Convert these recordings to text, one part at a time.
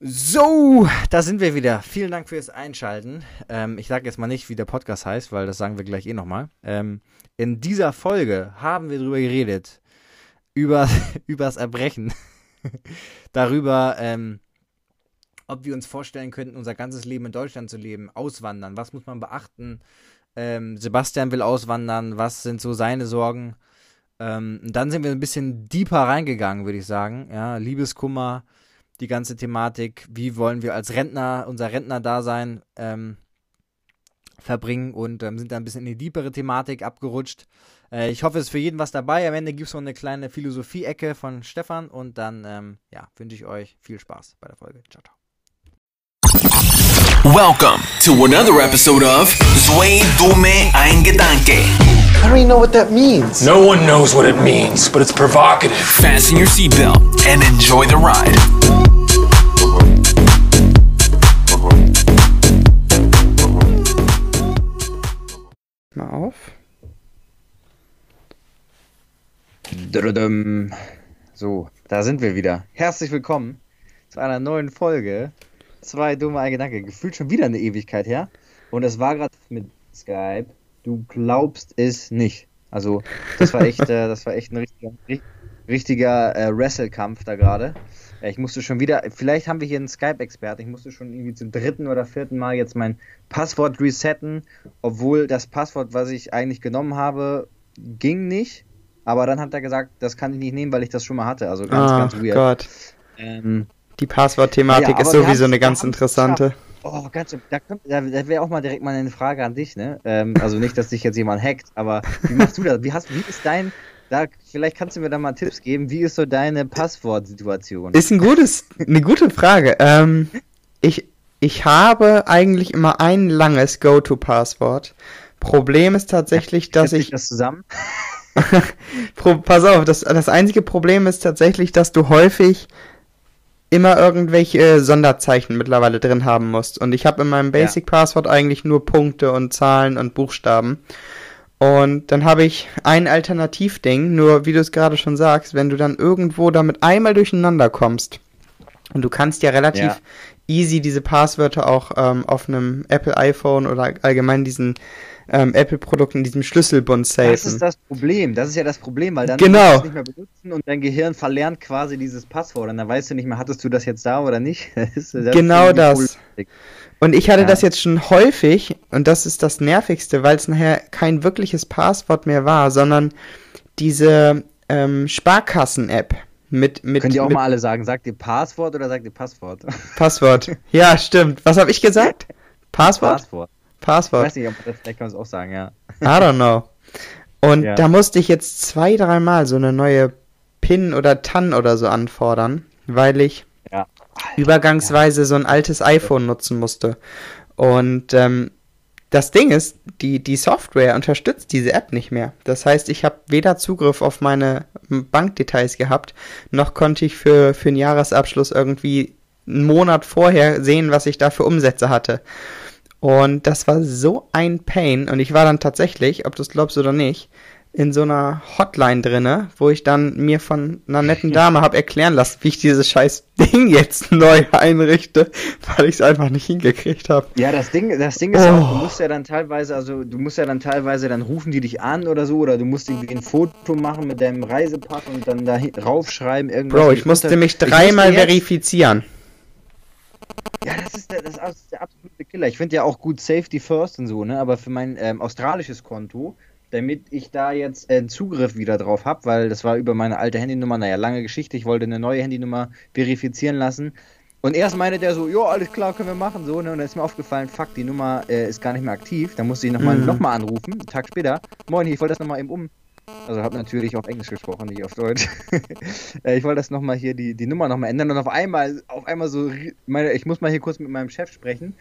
So, da sind wir wieder. Vielen Dank fürs Einschalten. Ähm, ich sage jetzt mal nicht, wie der Podcast heißt, weil das sagen wir gleich eh nochmal. Ähm, in dieser Folge haben wir darüber geredet, über übers Erbrechen, darüber, ähm, ob wir uns vorstellen könnten, unser ganzes Leben in Deutschland zu leben, auswandern. Was muss man beachten? Ähm, Sebastian will auswandern. Was sind so seine Sorgen? Ähm, dann sind wir ein bisschen deeper reingegangen, würde ich sagen. Ja, Liebeskummer die ganze Thematik, wie wollen wir als Rentner unser Rentnerdasein ähm, verbringen und ähm, sind da ein bisschen in die deepere Thematik abgerutscht. Äh, ich hoffe, es ist für jeden was dabei. Am Ende gibt es noch eine kleine Philosophie-Ecke von Stefan und dann ähm, ja, wünsche ich euch viel Spaß bei der Folge. Ciao, ciao. Welcome to another episode of Zwei Dumme Ein Gedanke. I don't even know what that means. No one knows what it means, but it's provocative. Fasten your seatbelt and enjoy the ride. Mal auf. So, da sind wir wieder. Herzlich willkommen zu einer neuen Folge. Zwei dumme ein Gedanke. Gefühlt schon wieder eine Ewigkeit her. Und es war gerade mit Skype. Du glaubst es nicht. Also, das war echt, äh, das war echt ein richtiger, richtiger äh, Wrestle-Kampf da gerade. Äh, Ich musste schon wieder, vielleicht haben wir hier einen Skype-Experten, ich musste schon irgendwie zum dritten oder vierten Mal jetzt mein Passwort resetten, obwohl das Passwort, was ich eigentlich genommen habe, ging nicht. Aber dann hat er gesagt, das kann ich nicht nehmen, weil ich das schon mal hatte. Also ganz, Ah, ganz weird. Gott. Ähm, Die Passwortthematik Ja, ist sowieso haben- eine ganz interessante. Oh, ganz schön. Da, da, da wäre auch mal direkt mal eine Frage an dich, ne? Ähm, also nicht, dass dich jetzt jemand hackt, aber wie machst du das? Wie, hast, wie ist dein, da, vielleicht kannst du mir da mal Tipps geben, wie ist so deine Passwortsituation? Ist ein gutes, eine gute Frage. Ähm, ich, ich habe eigentlich immer ein langes Go-To-Passwort. Problem ist tatsächlich, dass ich. das zusammen? Pass auf, das, das einzige Problem ist tatsächlich, dass du häufig immer irgendwelche Sonderzeichen mittlerweile drin haben musst. Und ich habe in meinem Ja. Basic Passwort eigentlich nur Punkte und Zahlen und Buchstaben. Und dann habe ich ein Alternativding, nur wie du es gerade schon sagst, wenn du dann irgendwo damit einmal durcheinander kommst, und du kannst ja relativ Ja. easy diese Passwörter auch ähm, auf einem Apple iPhone oder allgemein diesen ähm, Apple-Produkten, diesem Schlüsselbund safen. Das ist das Problem. Das ist ja das Problem, weil dann Genau. kannst du es nicht mehr benutzen und dein Gehirn verlernt quasi dieses Passwort und dann weißt du nicht mehr, hattest du das jetzt da oder nicht. Das das Genau das. Und ich hatte Ja. das jetzt schon häufig, und das ist das Nervigste, weil es nachher kein wirkliches Passwort mehr war, sondern diese ähm, Sparkassen-App mit, mit, Könnt ihr auch mit mal alle sagen, sagt ihr Passwort oder sagt ihr Passwort? Passwort. Ja, stimmt. Was habe ich gesagt? Passwort? Passwort. Ich Passwort. weiß nicht, ob das, vielleicht kann man es auch sagen, ja. I don't know. Und Ja. da musste ich jetzt zwei, dreimal so eine neue PIN oder TAN oder so anfordern, weil ich Ja. übergangsweise so ein altes iPhone nutzen musste. Und ähm, das Ding ist, die, die Software unterstützt diese App nicht mehr. Das heißt, ich habe weder Zugriff auf meine Bankdetails gehabt, noch konnte ich für, für einen Jahresabschluss irgendwie einen Monat vorher sehen, was ich da für Umsätze hatte. Und das war so ein Pain. Und ich war dann tatsächlich, ob du es glaubst oder nicht, in so einer Hotline drinne, wo ich dann mir von einer netten Dame habe erklären lassen, wie ich dieses scheiß Ding jetzt neu einrichte, weil ich es einfach nicht hingekriegt habe. Ja, das Ding, das Ding ist ja auch, du Oh. musst ja dann teilweise, also du musst ja dann teilweise, dann rufen die dich an oder so, oder du musst irgendwie ein Foto machen mit deinem Reisepass und dann da raufschreiben irgendwas. Bro, ich musste mich dreimal verifizieren. Ja, das ist der, das ist der absolute Killer. Ich finde ja auch gut Safety First und so, ne? Aber für mein ähm, australisches Konto, damit ich da jetzt äh, Zugriff wieder drauf habe, weil das war über meine alte Handynummer, naja, lange Geschichte, ich wollte eine neue Handynummer verifizieren lassen. Und erst meinte der so, ja, alles klar, können wir machen, so, ne? Und dann ist mir aufgefallen, fuck, die Nummer äh, ist gar nicht mehr aktiv. Da musste ich nochmal Mhm. noch mal anrufen, einen Tag später. Moin, ich wollte das nochmal eben um. Also habe natürlich auf Englisch gesprochen, nicht auf Deutsch. Äh, ich wollte das nochmal hier, die, die Nummer nochmal ändern und auf einmal, auf einmal so, meine, ich muss mal hier kurz mit meinem Chef sprechen.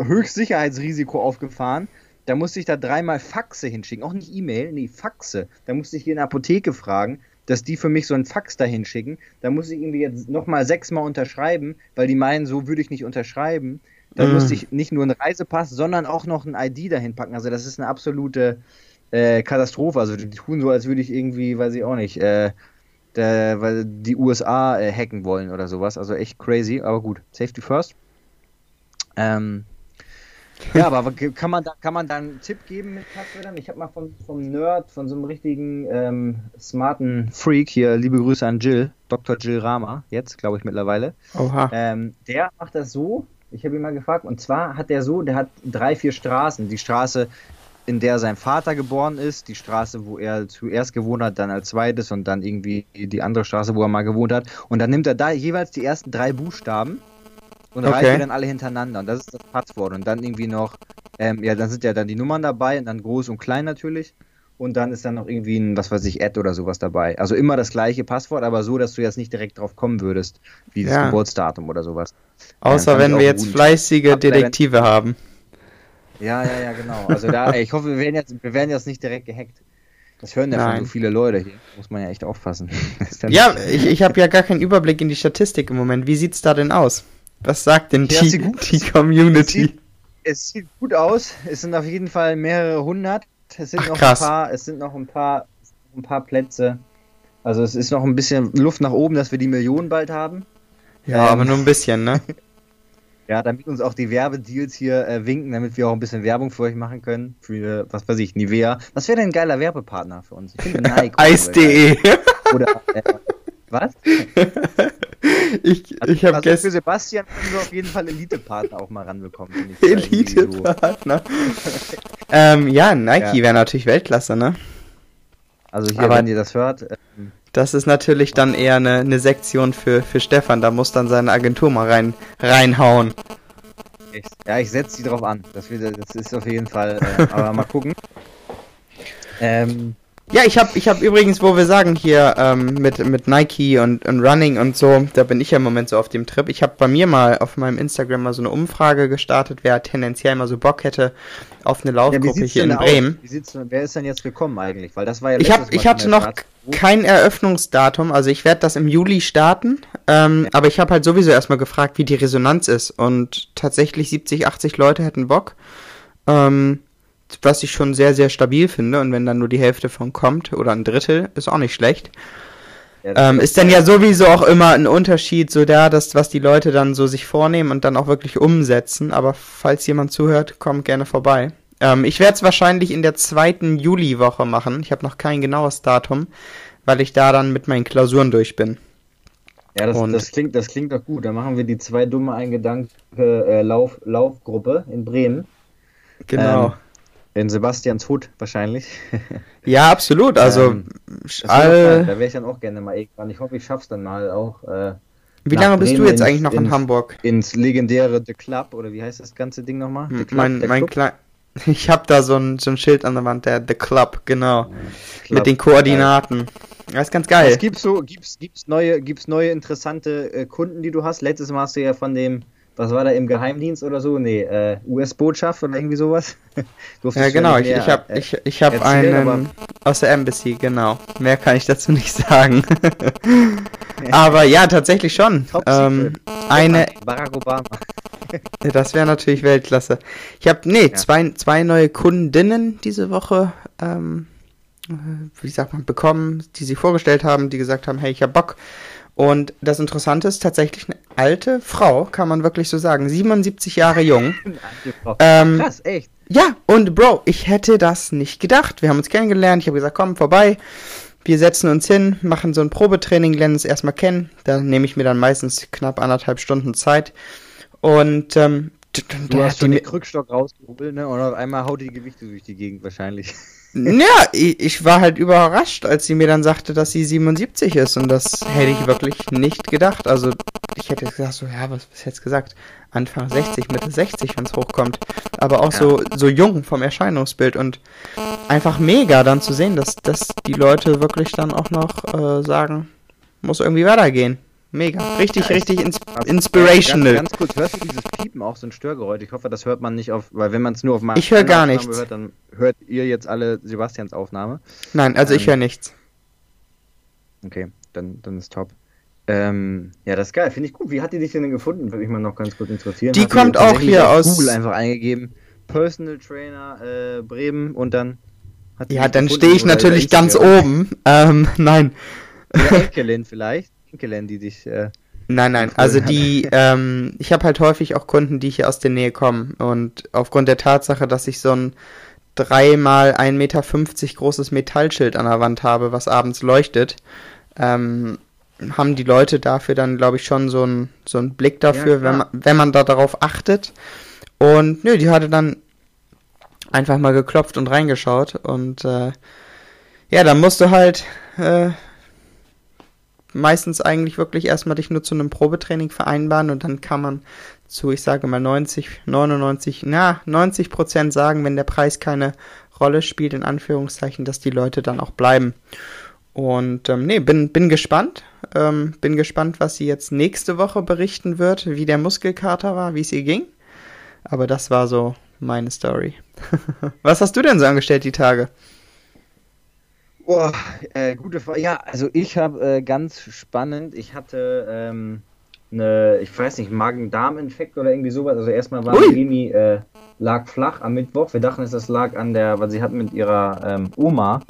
Höchstsicherheitsrisiko aufgefahren. Da musste ich da dreimal Faxe hinschicken. Auch nicht E-Mail, nee, Faxe. Da musste ich hier in der Apotheke fragen, dass die für mich so einen Fax da hinschicken. Da musste ich irgendwie jetzt nochmal sechsmal unterschreiben, weil die meinen, so würde ich nicht unterschreiben. Dann Mhm. musste ich nicht nur einen Reisepass, sondern auch noch ein ID dahin packen. Also das ist eine absolute äh, Katastrophe. Also die tun so, als würde ich irgendwie, weiß ich auch nicht, äh, der, weil die USA äh, hacken wollen oder sowas. Also echt crazy, aber gut. Safety first. Ähm, ja, aber kann man da, kann man da einen Tipp geben mit Passwörtern? Ich habe mal vom, vom Nerd, von so einem richtigen ähm, smarten Freak hier, liebe Grüße an Jill, Dr. Jill Rama, jetzt glaube ich mittlerweile. Oha. Ähm, der macht das so, ich habe ihn mal gefragt, und zwar hat der so, der hat drei, vier Straßen. Die Straße, in der sein Vater geboren ist, die Straße, wo er zuerst gewohnt hat, dann als zweites und dann irgendwie die andere Straße, wo er mal gewohnt hat. Und dann nimmt er da jeweils die ersten drei Buchstaben und Okay. reicht die dann alle hintereinander. Und das ist das Passwort. Und dann irgendwie noch, ähm, ja, dann sind ja dann die Nummern dabei und dann groß und klein natürlich. Und dann ist dann noch irgendwie ein, was weiß ich, Ad oder sowas dabei. Also immer das gleiche Passwort, aber so, dass du jetzt nicht direkt drauf kommen würdest, wie das Ja. Geburtsdatum oder sowas. Außer wenn wir jetzt fleißige Detektive haben. Ja, ja, ja, genau. Also da, ich hoffe, wir werden jetzt, wir werden jetzt nicht direkt gehackt. Das hören ja Nein. schon so viele Leute hier. Muss man ja echt aufpassen. Ja, ich, ich habe ja gar keinen Überblick in die Statistik im Moment. Wie sieht's da denn aus? Was sagt denn Ja, die, die Es Community? sieht, es sieht gut aus. Es sind auf jeden Fall mehrere hundert. Es sind Ach, noch krass. ein paar, es sind noch ein paar, ein paar Plätze. Also es ist noch ein bisschen Luft nach oben, dass wir die Millionen bald haben. Ja, Ähm. aber nur ein bisschen, ne? Ja, damit uns auch die Werbedeals hier äh, winken, damit wir auch ein bisschen Werbung für euch machen können. Für, was weiß ich, Nivea. Was wäre denn ein geiler Werbepartner für uns? Ich finde Nike. Eis.de. Oder, äh, was? Ich, ich habe also für gestern Sebastian können wir auf jeden Fall Elite-Partner auch mal ranbekommen. Elite-Partner. ähm, ja, Nike Ja. wäre natürlich Weltklasse, ne? Also hier, Aber- wenn ihr das hört, ähm, Das ist natürlich dann eher eine, eine Sektion für, für Stefan. Da muss dann seine Agentur mal rein, reinhauen. ich, ja, ich setze die drauf an. Das, wird, das ist auf jeden Fall, äh, aber mal gucken. Ähm, Ja, ich habe ich hab übrigens, wo wir sagen hier ähm, mit, mit Nike und, und Running und so, da bin ich ja im Moment so auf dem Trip. Ich habe bei mir mal auf meinem Instagram mal so eine Umfrage gestartet, wer tendenziell mal so Bock hätte auf eine ja, Laufgruppe sieht's hier in aus? Bremen. Wie sieht's, wer ist denn jetzt gekommen eigentlich? Weil das war ja Ich, hab, ich hatte noch Start. Kein Eröffnungsdatum, also ich werde das im Juli starten, ähm, aber ich habe halt sowieso erstmal gefragt, wie die Resonanz ist und tatsächlich 70, 80 Leute hätten Bock, ähm, was ich schon sehr, sehr stabil finde und wenn dann nur die Hälfte von kommt oder ein Drittel, ist auch nicht schlecht. Ja, Ähm, ist dann ja sowieso auch immer ein Unterschied, so da, das, was die Leute dann so sich vornehmen und dann auch wirklich umsetzen. Aber falls jemand zuhört, kommt gerne vorbei. Ähm, ich werde es wahrscheinlich in der zweiten Juliwoche machen. Ich habe noch kein genaues Datum, weil ich da dann mit meinen Klausuren durch bin. Ja, das, Und- das, klingt, das klingt doch gut. Dann machen wir die zwei dumme Eingedanke äh, Lauf, Laufgruppe in Bremen. Genau. Ähm, in Sebastians Hut wahrscheinlich. ja, absolut. Also, Ähm, all, Da wäre ich dann auch gerne mal irgendwann. Ich hoffe, ich schaff's dann mal auch. Äh, wie lange bist du Bremen jetzt ins- eigentlich noch in ins- Hamburg? ins legendäre The Club oder wie heißt das ganze Ding nochmal? Club, mein mein Club? Klein. Ich habe da so ein, so ein Schild an der Wand, der The Club, genau. Club. Mit den Koordinaten. Das ist ganz geil. Was gibt's so, gibt's, gibt's neue, gibt's neue interessante äh, Kunden, die du hast? Letztes Mal hast du ja von dem, was war da im Geheimdienst oder so? Nee, äh, US-Botschaft oder irgendwie sowas? Ja, genau. Ich, ich habe äh, ich, ich hab erzählen, einen aus der Embassy, genau. Mehr kann ich dazu nicht sagen. aber ja, tatsächlich schon. Ähm, eine, Barack Obama. das wäre natürlich Weltklasse. Ich habe, nee, Ja. zwei, zwei neue Kundinnen diese Woche, ähm, äh, wie sagt man, bekommen, die sich vorgestellt haben, die gesagt haben, hey, ich hab Bock. Und das Interessante ist tatsächlich eine alte Frau, kann man wirklich so sagen, 77 Jahre jung. Ähm, Krass, echt. Ja, und Bro, ich hätte das nicht gedacht. Wir haben uns kennengelernt. Ich habe gesagt, komm, vorbei. Wir setzen uns hin, machen so ein Probetraining, lernen uns erstmal kennen. Da nehme ich mir dann meistens knapp anderthalb Stunden Zeit. Und ähm, Du hast schon den Krückstock rausgeholt, ne? Und auf einmal haut die Gewichte durch die Gegend wahrscheinlich. ja, ich, ich war halt überrascht, als sie mir dann sagte, dass sie 77 ist. Und das hätte ich wirklich nicht gedacht. Also ich hätte gesagt, so, ja, was, hättest du gesagt? Anfang 60, Mitte 60, wenn es hochkommt. Aber auch so, so jung vom Erscheinungsbild und einfach mega dann zu sehen, dass, dass die Leute wirklich dann auch noch äh, sagen, muss irgendwie weitergehen. Mega. Richtig, richtig ins inspirational. Ganz, ganz kurz, hörst du dieses Piepen auch, so ein Störgeräusch? Ich hoffe, das hört man nicht auf, weil wenn man es nur auf meiner Ich höre gar Aufnahme nichts. Hört, dann hört ihr jetzt alle Sebastians Aufnahme. Nein, also ich ähm, höre nichts. Okay, dann, dann ist top. Ähm, ja, das ist geil, finde ich gut. Wie hat die dich denn gefunden? Würde mich mal noch ganz kurz interessieren. Die Hast kommt auch hier aus- Google einfach eingegeben. Personal Trainer äh, Bremen und dann hat die Ja, dann stehe ich natürlich ganz oben. Ähm, nein. Oder Enkelin vielleicht. Enkelin, die dich. Äh, Nein, nein, also die, ähm, ich habe halt häufig auch Kunden, die hier aus der Nähe kommen und aufgrund der Tatsache, dass ich so ein dreimal 1,50 Meter großes Metallschild an der Wand habe, was abends leuchtet, ähm, haben die Leute dafür dann, glaube ich, schon so einen so einen Blick dafür, Ja, wenn, man, wenn man da darauf achtet. Und nö, die hatte dann einfach mal geklopft und reingeschaut und äh, ja, dann musst du halt äh, meistens eigentlich wirklich erstmal dich nur zu einem Probetraining vereinbaren und dann kann man zu, ich sage mal 90, 99, na, 90 Prozent sagen, wenn der Preis keine Rolle spielt, in Anführungszeichen, dass die Leute dann auch bleiben. Und ähm, nee, bin, bin gespannt. Ähm, bin gespannt, was sie jetzt nächste Woche berichten wird, wie der Muskelkater war, wie es ihr ging. Aber das war so meine Story. was hast du denn so angestellt die Tage? Boah, äh, gute Frage. Ja, also ich habe äh, ganz spannend, ich hatte ähm, eine, ich weiß nicht, Magen-Darm-Infekt oder irgendwie sowas. Also erstmal war. Emi äh, lag flach am Mittwoch. Wir dachten, es das lag an der, weil sie hat mit ihrer ähm, Oma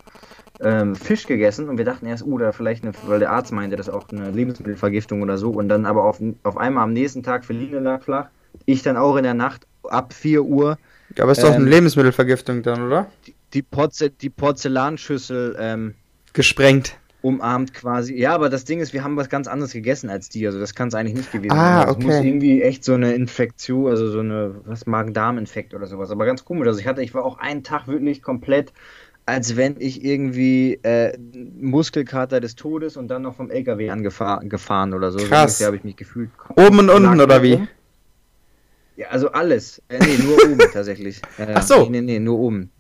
ähm, Fisch gegessen und wir dachten erst, oh, da vielleicht eine, weil der Arzt meinte, das ist auch eine Lebensmittelvergiftung oder so. Und dann aber auf, auf einmal am nächsten Tag, Feline lag flach. Ich dann auch in der Nacht ab 4 Uhr Aber ist doch eine Ähm, Lebensmittelvergiftung dann, oder? die, Porze die Porzellanschüssel ähm, Gesprengt. umarmt quasi. Ja, aber das Ding ist, wir haben was ganz anderes gegessen als die. Also das kann es eigentlich nicht gewesen Ah, sein. Das okay. muss irgendwie echt so eine Infektion, also so eine, was, Magen-Darm-Infekt oder sowas. Aber ganz komisch. Also ich hatte, ich war auch einen Tag wirklich komplett, als wenn ich irgendwie äh, Muskelkater des Todes und dann noch vom LKW angefahren gefahren oder so. So Krass. ungefähr habe ich mich gefühlt. Oben und unten, oder wie? Ja, also alles. Äh, nee, nur oben tatsächlich. Ja. Ach so. Nee, nee, nee, nur oben.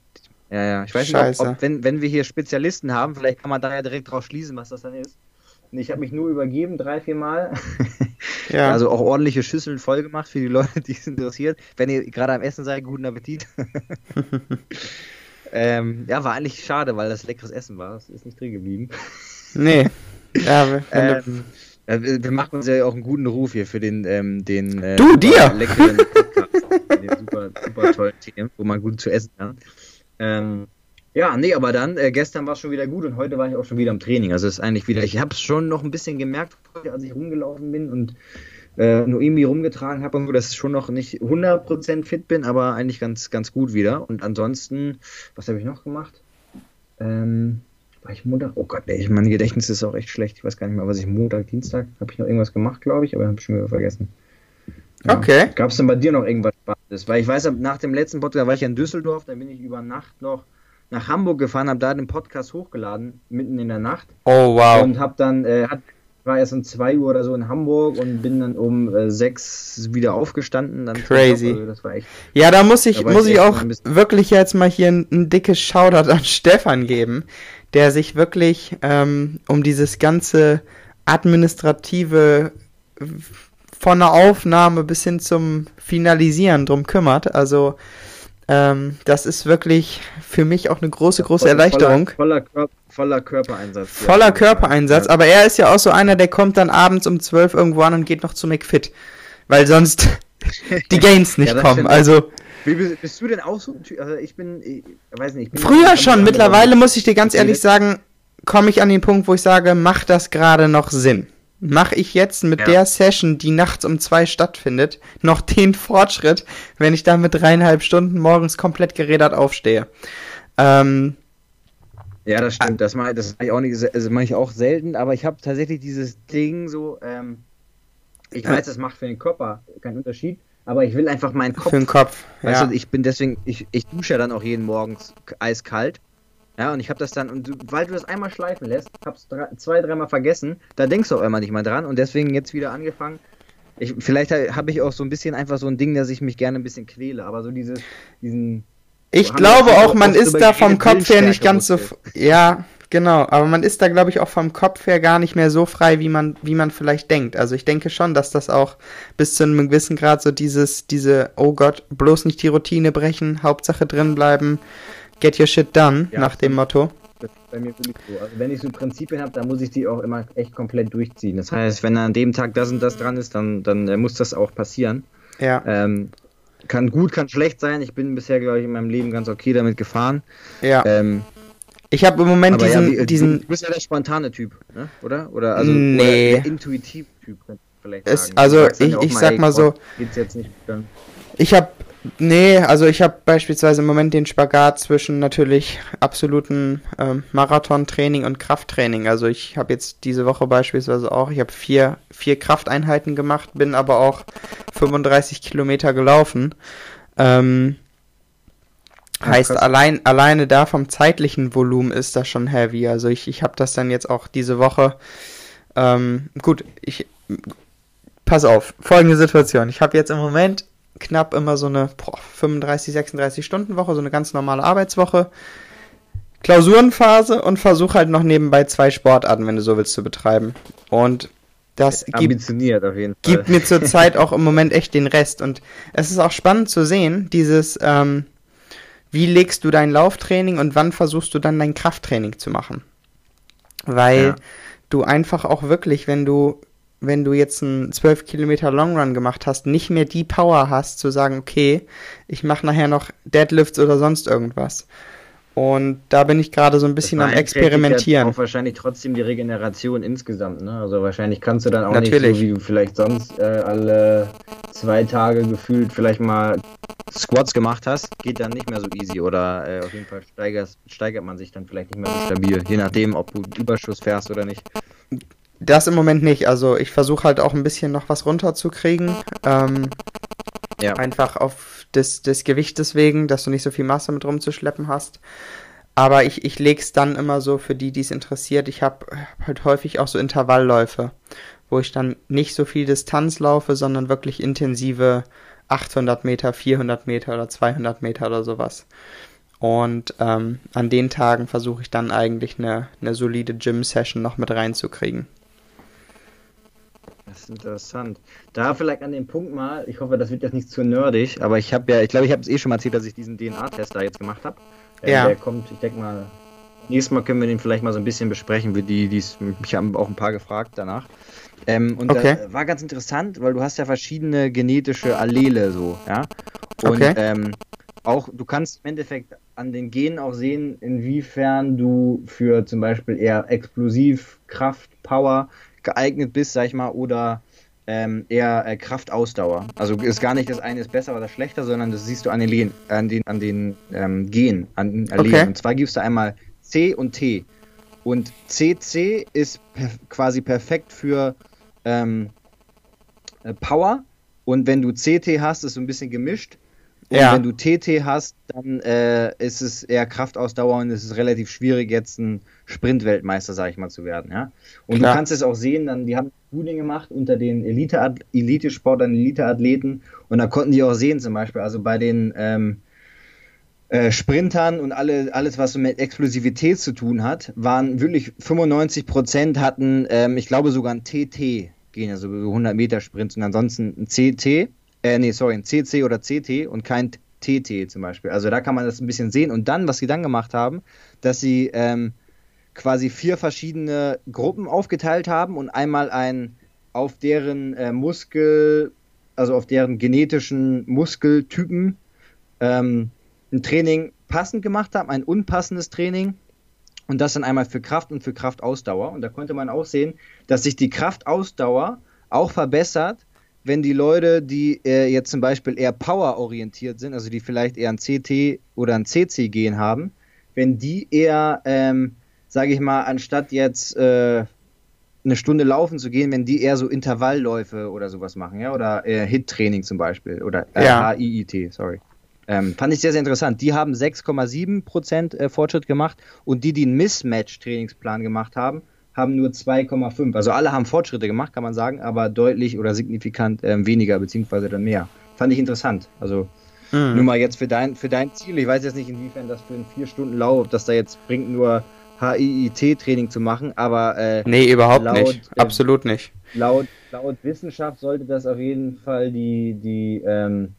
Ja, ja. Ich weiß Scheiße. nicht, ob, ob wenn, wenn wir hier Spezialisten haben, vielleicht kann man da ja direkt drauf schließen, was das dann ist. Ich habe mich nur übergeben, drei, vier Mal. Ja. Also auch ordentliche Schüsseln voll gemacht für die Leute, die es interessiert. Wenn ihr gerade am Essen seid, guten Appetit. ähm, ja, war eigentlich schade, weil das leckeres Essen war. Das ist nicht drin geblieben. Nee. Ja, Ähm, wir machen uns ja auch einen guten Ruf hier für den, ähm, den äh, Du, super dir! leckeren Podcast, den super, super tollen Themen, wo man gut zu essen kann. Ähm, ja, nee, aber dann, äh, gestern war es schon wieder gut und heute war ich auch schon wieder im Training. Also es ist eigentlich wieder, ich habe es schon noch ein bisschen gemerkt, als ich rumgelaufen bin und äh, nur irgendwie rumgetragen habe und so, dass ich schon noch nicht 100% fit bin, aber eigentlich ganz, ganz gut wieder. Und ansonsten, was habe ich noch gemacht? Ähm, war ich Montag? Oh Gott, ey, mein Gedächtnis ist auch echt schlecht. Ich weiß gar nicht mehr, was ich Montag, Dienstag, habe ich noch irgendwas gemacht, glaube ich, aber habe ich schon wieder vergessen. Okay. Gab es denn bei dir noch irgendwas Spannendes? Weil ich weiß, nach dem letzten Podcast war ich ja in Düsseldorf, dann bin ich über Nacht noch nach Hamburg gefahren, habe da den Podcast hochgeladen, mitten in der Nacht. Oh, wow. Und habe dann, äh, hat, war erst um 2 Uhr oder so in Hamburg und bin dann um äh, 6 wieder aufgestanden. Dann Crazy. Job. Also das war echt. Ja, da muss ich, Da war muss ich auch wirklich jetzt mal hier ein, ein dickes Shoutout an Stefan geben, der sich wirklich ähm, um dieses ganze administrative von der Aufnahme bis hin zum Finalisieren drum kümmert. Also ähm, das ist wirklich für mich auch eine große, große Voller- Erleichterung. Voller, voller, Körper, voller Körpereinsatz. Voller. Körpereinsatz, aber er ist ja auch so einer, der kommt dann abends um 12 irgendwo an und geht noch zu McFit. Weil sonst die Gains nicht Ja, kommen. stimmt. Also Wie bist, bist du denn auch so ein Typ? Also ich bin, ich weiß nicht. Ich bin früher schon, mittlerweile muss ich dir ganz ehrlich sagen, komme ich an den Punkt, wo ich sage, macht das gerade noch Sinn? Mache ich jetzt mit Ja. der Session, die nachts um zwei stattfindet, noch den Fortschritt, wenn ich da mit dreieinhalb Stunden morgens komplett gerädert aufstehe? Ähm, Ja, das stimmt. Das mache das mach ich auch nicht, also mache ich auch selten, aber ich habe tatsächlich dieses Ding so, ähm, ich weiß, das macht für den Körper keinen Unterschied, aber ich will einfach meinen Kopf. für den Kopf. Weißt ja. du, ich bin deswegen, ich, ich dusche ja dann auch jeden Morgen eiskalt. Ja, und ich habe das dann, und weil du das einmal schleifen lässt, hab's drei, zwei, dreimal vergessen, da denkst du auch immer nicht mal dran und deswegen jetzt wieder angefangen. Ich, vielleicht habe ich auch so ein bisschen einfach so ein Ding, dass ich mich gerne ein bisschen quäle, aber so dieses, diesen, Ich glaube auch, man ist da vom Kopf her nicht ganz so. Ja, genau. Aber man ist da, glaube ich, auch vom Kopf her gar nicht mehr so frei, wie man, wie man vielleicht denkt. Also ich denke schon, dass das auch bis zu einem gewissen Grad so dieses, diese, oh Gott, bloß nicht die Routine brechen, Hauptsache drin bleiben, get your shit done, Ja, nach dem Motto. Das ist bei mir wirklich so. Also wenn ich so Prinzipien habe, dann muss ich die auch immer echt komplett durchziehen. Das heißt, wenn an dem Tag das und das dran ist, dann, dann äh, muss das auch passieren. Ja, Ähm, kann gut, kann schlecht sein. Ich bin bisher, glaube ich, in meinem Leben ganz okay damit gefahren. ja. Ähm, Ich habe im Moment diesen, ja, wie, diesen du bist ja der spontane Typ, ne? oder? Oder also Nee. oder der intuitiv Typ, vielleicht Es- also ich- ich sag mal so- Geht's jetzt nicht dann. Ich habe, nee, also ich habe beispielsweise im Moment den Spagat zwischen natürlich absoluten ähm, Marathontraining und Krafttraining. Also ich habe jetzt diese Woche beispielsweise auch, ich habe vier, vier Krafteinheiten gemacht, bin aber auch 35 Kilometer gelaufen. Ähm, Ja, heißt, krass. allein, alleine da vom zeitlichen Volumen ist das schon heavy. Also ich, ich habe das dann jetzt auch diese Woche. Ähm, gut, ich pass auf, folgende Situation. Ich habe jetzt im Moment knapp immer so eine boah, 35, 36 Stunden Woche, so eine ganz normale Arbeitswoche. Klausurenphase und versuche halt noch nebenbei zwei Sportarten, wenn du so willst, zu betreiben. Und das gibt, Ambitioniert auf jeden Fall. gibt mir zurzeit auch im Moment echt den Rest. Und es ist auch spannend zu sehen, dieses, ähm, wie legst du dein Lauftraining und wann versuchst du dann dein Krafttraining zu machen. Weil Ja. du einfach auch wirklich, wenn du, wenn du jetzt einen 12 Kilometer Long Run gemacht hast, nicht mehr die Power hast zu sagen, okay, ich mache nachher noch Deadlifts oder sonst irgendwas. Und da bin ich gerade so ein bisschen am Experimentieren. Auch wahrscheinlich trotzdem die Regeneration insgesamt, ne? Also wahrscheinlich kannst du dann auch Natürlich. nicht so, wie du vielleicht sonst äh, alle zwei Tage gefühlt vielleicht mal Squats gemacht hast, geht dann nicht mehr so easy oder äh, auf jeden Fall steigert, steigert man sich dann vielleicht nicht mehr so stabil, je nachdem, ob du Überschuss fährst oder nicht. Das im Moment nicht. Also ich versuche halt auch ein bisschen noch was runterzukriegen. Ähm, Ja. Einfach auf des, des Gewichtes wegen, dass du nicht so viel Masse mit rumzuschleppen hast. Aber ich, ich lege es dann immer so für die, die es interessiert. Ich habe halt häufig auch so Intervallläufe, wo ich dann nicht so viel Distanz laufe, sondern wirklich intensive 800 Meter, 400 Meter oder 200 Meter oder sowas. Und ähm, an den Tagen versuche ich dann eigentlich eine, eine solide Gym-Session noch mit reinzukriegen. Das ist interessant. Da vielleicht an dem Punkt mal, ich hoffe, das wird jetzt nicht zu nerdig, aber ich habe ja, ich glaube, ich habe es eh schon mal erzählt, dass ich diesen DNA-Test da jetzt gemacht habe. Äh, Ja. Der kommt, ich denke mal, nächstes Mal können wir den vielleicht mal so ein bisschen besprechen, für die, die mich haben auch ein paar gefragt danach. Ähm, und Okay. das war ganz interessant, weil du hast ja verschiedene genetische Allele so, ja. Und Okay. ähm, auch, du kannst im Endeffekt an den Genen auch sehen, inwiefern du für zum Beispiel eher explosiv, Kraft, Power geeignet bist, sag ich mal, oder ähm, eher äh, Kraftausdauer. Also ist gar nicht das eine ist besser oder schlechter, sondern das siehst du an den, Len- an den, an den ähm, Gen, an den Allelen. Okay. Und zwar gibst du einmal C und T. Und CC ist per quasi perfekt für ähm, äh, Power. Und wenn du CT hast, ist so ein bisschen gemischt. Und Ja. wenn du TT hast, dann äh, ist es eher Kraftausdauer und es ist relativ schwierig, jetzt ein Sprintweltmeister, sag ich mal, zu werden. Ja? Und Klar. du kannst es auch sehen, dann, die haben Studien gemacht unter den Elite Elite-Sportlern, Elite-Athleten und da konnten die auch sehen, zum Beispiel, also bei den ähm, äh, Sprintern und alle, alles, was so mit Explosivität zu tun hat, waren wirklich 95 Prozent hatten, ähm, ich glaube sogar ein TT gehen, also so 100 Meter Sprints und ansonsten ein CT, äh, nee, sorry, ein CC oder CT und kein TT zum Beispiel. Also da kann man das ein bisschen sehen und dann, was sie dann gemacht haben, dass sie ähm, quasi vier verschiedene Gruppen aufgeteilt haben und einmal ein auf deren äh, Muskel, also auf deren genetischen Muskeltypen ähm, ein Training passend gemacht haben, ein unpassendes Training und das dann einmal für Kraft und für Kraftausdauer. Und da konnte man auch sehen, dass sich die Kraftausdauer auch verbessert, wenn die Leute, die äh, jetzt zum Beispiel eher power-orientiert sind, also die vielleicht eher ein CT oder ein CC-Gen haben, wenn die eher, ähm, sage ich mal, anstatt jetzt äh, eine Stunde laufen zu gehen, wenn die eher so Intervallläufe oder sowas machen, ja, oder äh, Hit-Training zum Beispiel oder äh, Ja. HIIT, sorry. Ähm, fand ich sehr, sehr interessant. Die haben 6,7% äh, Fortschritt gemacht und die, die einen Mismatch-Trainingsplan gemacht haben, haben nur 2,5. Also alle haben Fortschritte gemacht, kann man sagen, aber deutlich oder signifikant ähm, weniger, beziehungsweise dann mehr. Fand ich interessant. Also Mhm. nur mal jetzt für dein, für dein Ziel. Ich weiß jetzt nicht, inwiefern das für einen 4-Stunden-Lauf, ob das da jetzt bringt, nur HIIT-Training zu machen, aber äh, Nee, überhaupt laut, nicht. ähm, Absolut nicht. laut, laut Wissenschaft sollte das auf jeden Fall die, die ähm,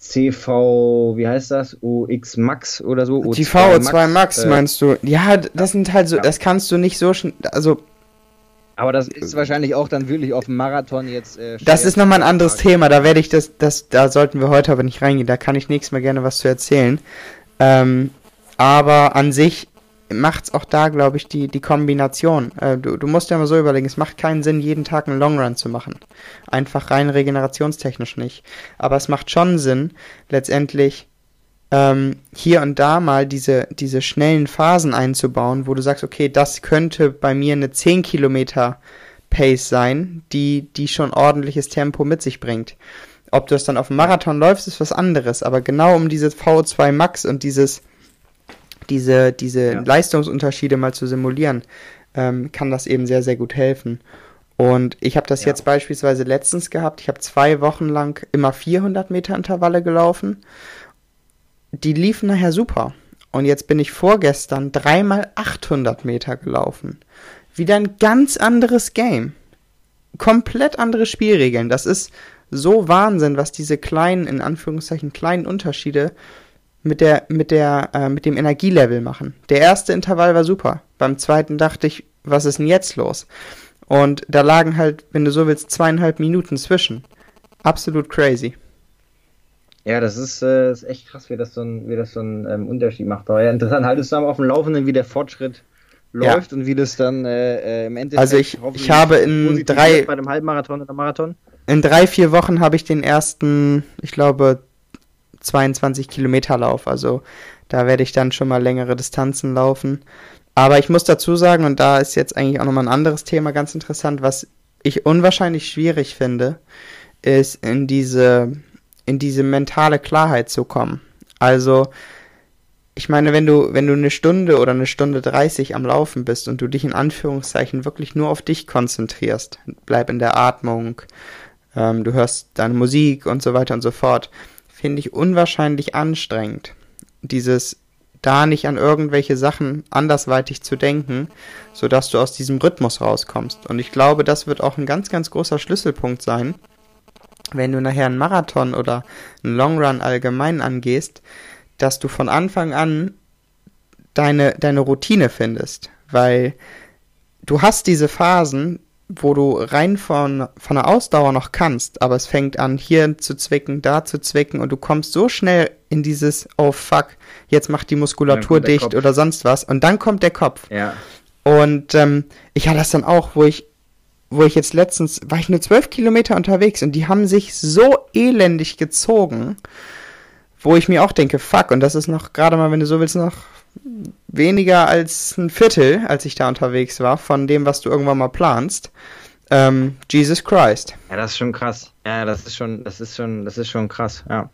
CV, wie heißt das? OX Max oder so? Die O2 VO2 Max äh, meinst du? Ja, das sind halt so, Ja. das kannst du nicht so schnell, also Aber das ist wahrscheinlich auch dann wirklich auf dem Marathon jetzt. Äh, das ist nochmal ein anderes sagen. Thema, da werde ich das, das, da sollten wir heute aber nicht reingehen, da kann ich nächstes Mal gerne was zu erzählen. Ähm, aber an sich macht es auch da, glaube ich, die, die Kombination. Äh, du, du musst ja mal so überlegen, es macht keinen Sinn, jeden Tag einen Long Run zu machen. Einfach rein regenerationstechnisch nicht. Aber es macht schon Sinn, letztendlich ähm, hier und da mal diese, diese schnellen Phasen einzubauen, wo du sagst, okay, das könnte bei mir eine 10 Kilometer Pace sein, die, die schon ordentliches Tempo mit sich bringt. Ob du es dann auf dem Marathon läufst, ist was anderes, aber genau um diese VO2 Max und dieses, diese, diese Ja. Leistungsunterschiede mal zu simulieren, ähm, kann das eben sehr, sehr gut helfen. Und ich habe das Ja. jetzt beispielsweise letztens gehabt. Ich habe zwei Wochen lang immer 400 Meter Intervalle gelaufen. Die liefen nachher super. Und jetzt bin ich vorgestern dreimal 800 Meter gelaufen. Wieder ein ganz anderes Game. Komplett andere Spielregeln. Das ist so Wahnsinn, was diese kleinen, in Anführungszeichen kleinen Unterschiede mit der, mit der, äh, mit dem Energielevel machen. Der erste Intervall war super. Beim zweiten dachte ich, was ist denn jetzt los? Und da lagen halt, wenn du so willst, zweieinhalb Minuten zwischen. Absolut crazy. Ja, das ist, äh, ist echt krass, wie das so ein, wie das so ein ähm, Unterschied macht. Aber ja, interessant, haltest du dann auf dem Laufenden, wie der Fortschritt Ja. läuft und wie das dann äh, äh, im Endeffekt Also ich- ich habe in drei- bei dem Halbmarathon oder Marathon. In drei, vier Wochen habe ich den ersten, ich glaube, 22 Kilometer Lauf. Also da werde ich dann schon mal längere Distanzen laufen. Aber ich muss dazu sagen, und da ist jetzt eigentlich auch nochmal ein anderes Thema ganz interessant, was ich unwahrscheinlich schwierig finde, ist in diese, in diese mentale Klarheit zu kommen. Also, ich meine, wenn du, wenn du eine Stunde oder eine Stunde 30 am Laufen bist und du dich in Anführungszeichen wirklich nur auf dich konzentrierst, bleib in der Atmung, ähm, du hörst deine Musik und so weiter und so fort, finde ich unwahrscheinlich anstrengend. Dieses da nicht an irgendwelche Sachen andersweitig zu denken, sodass du aus diesem Rhythmus rauskommst. Und ich glaube, das wird auch ein ganz, ganz großer Schlüsselpunkt sein, wenn du nachher einen Marathon oder einen Long Run allgemein angehst, dass du von Anfang an deine, deine Routine findest. Weil du hast diese Phasen, wo du rein von, von der Ausdauer noch kannst, aber es fängt an, hier zu zwicken, da zu zwicken und du kommst so schnell in dieses, oh fuck, jetzt macht die Muskulatur dicht Kopf. oder sonst was und dann kommt der Kopf. Ja. Und ähm, ich hatte das dann auch, wo ich, wo ich jetzt letztens, war ich nur zwölf Kilometer unterwegs und die haben sich so elendig gezogen, wo ich mir auch denke, fuck, und das ist noch gerade mal, wenn du so willst, noch weniger als ein Viertel, als ich da unterwegs war, von dem, was du irgendwann mal planst. Ähm, Jesus Christ. Ja, das ist schon krass. Ja, das ist schon, das ist schon, das ist schon krass, ja.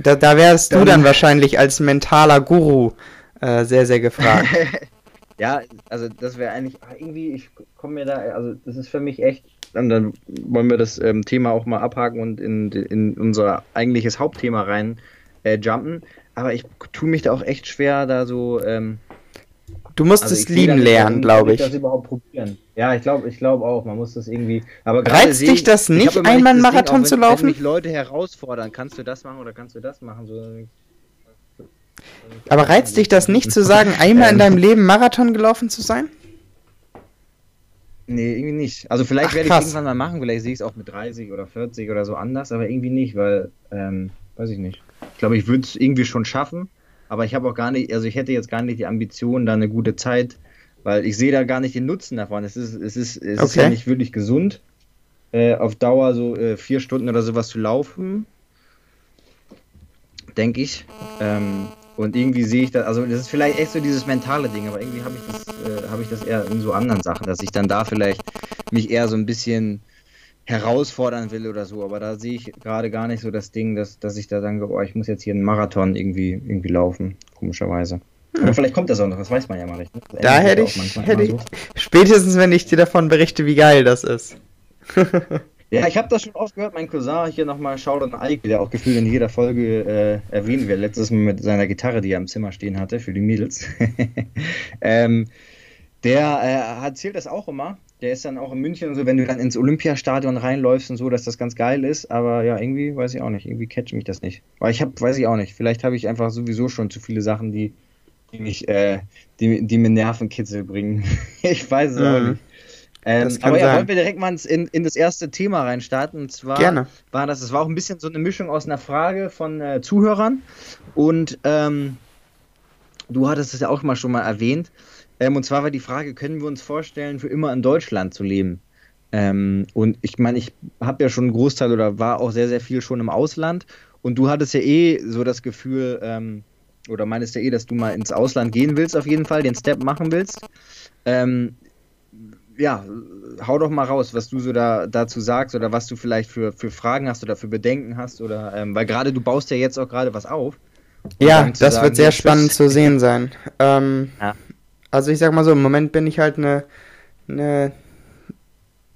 Da, da wärst du Dann- dann wahrscheinlich als mentaler Guru äh, sehr, sehr gefragt. Ja, also das wäre eigentlich irgendwie, ich komme mir da, also das ist für mich echt, und dann wollen wir das ähm, Thema auch mal abhaken und in, in unser eigentliches Hauptthema rein äh, jumpen. Aber ich tue mich da auch echt schwer, da so. Ähm, Du musst also es lieben lernen, glaube ich. das überhaupt probieren. Ja, ich glaube, ich glaube auch, man muss das irgendwie. Aber Reizt dich ich- das ich nicht, einmal einen das Ding, Marathon auch wenn, zu laufen? Wenn mich Leute herausfordern, kannst du das machen oder kannst du das machen? So, Aber reizt dich das nicht zu sagen, einmal in Ähm. deinem Leben Marathon gelaufen zu sein? Nee, irgendwie nicht. Also vielleicht Ach, werde ich irgendwann mal machen, vielleicht sehe ich es auch mit 30 oder 40 oder so anders, aber irgendwie nicht, weil, ähm, weiß ich nicht. Ich glaube, ich würde es irgendwie schon schaffen, aber ich habe auch gar nicht, also ich hätte jetzt gar nicht die Ambition, da eine gute Zeit, weil ich sehe da gar nicht den Nutzen davon. Es ist, es ist, es ist Okay. ja nicht wirklich gesund, äh, auf Dauer so äh, vier Stunden oder sowas zu laufen, denke ich. Ähm, und irgendwie sehe ich das, also das ist vielleicht echt so dieses mentale Ding, aber irgendwie habe ich das, äh, habe ich das eher in so anderen Sachen, dass ich dann da vielleicht mich eher so ein bisschen herausfordern will oder so, aber da sehe ich gerade gar nicht so das Ding, dass, dass ich da denke, oh, ich muss jetzt hier einen Marathon irgendwie, irgendwie laufen, komischerweise. Aber vielleicht kommt das auch noch, das weiß man ja mal nicht. Ne? Da hätte ich, hätte ich, so. spätestens wenn ich dir davon berichte, wie geil das ist. Ja, ich habe das schon oft gehört, mein Cousin hier nochmal schaut an Eike, der auch gefühlt in jeder Folge äh, erwähnt wird, letztes Mal mit seiner Gitarre, die er im Zimmer stehen hatte, für die Mädels. ähm, der äh, erzählt das auch immer. Der ist dann auch in München und so, wenn du dann ins Olympiastadion reinläufst und so, dass das ganz geil ist. Aber ja, irgendwie weiß ich auch nicht. Irgendwie catcht mich das nicht. Weil ich habe, weiß ich auch nicht. Vielleicht habe ich einfach sowieso schon zu viele Sachen, die, die mich, äh, die, die mir Nervenkitzel bringen. ich weiß es auch Mhm. nicht. Ähm, aber ja, sein. wollen wir direkt mal ins, in, in das erste Thema reinstarten. Und zwar Gerne. war das, es war auch ein bisschen so eine Mischung aus einer Frage von äh, Zuhörern und ähm, du hattest es ja auch mal schon mal erwähnt. Ähm, und zwar war die Frage, können wir uns vorstellen, für immer in Deutschland zu leben? Ähm, und ich meine, ich habe ja schon einen Großteil oder war auch sehr, sehr viel schon im Ausland. Und du hattest ja eh so das Gefühl, ähm, oder meinst ja eh, dass du mal ins Ausland gehen willst, auf jeden Fall, den Step machen willst. Ähm, ja, hau doch mal raus, was du so da, dazu sagst oder was du vielleicht für, für Fragen hast oder für Bedenken hast oder ähm, weil gerade du baust ja jetzt auch gerade was auf. Ja, das sagen, wird sehr spannend zu sehen sein. Ähm, ja. Also ich sag mal so, im Moment bin ich halt eine, eine,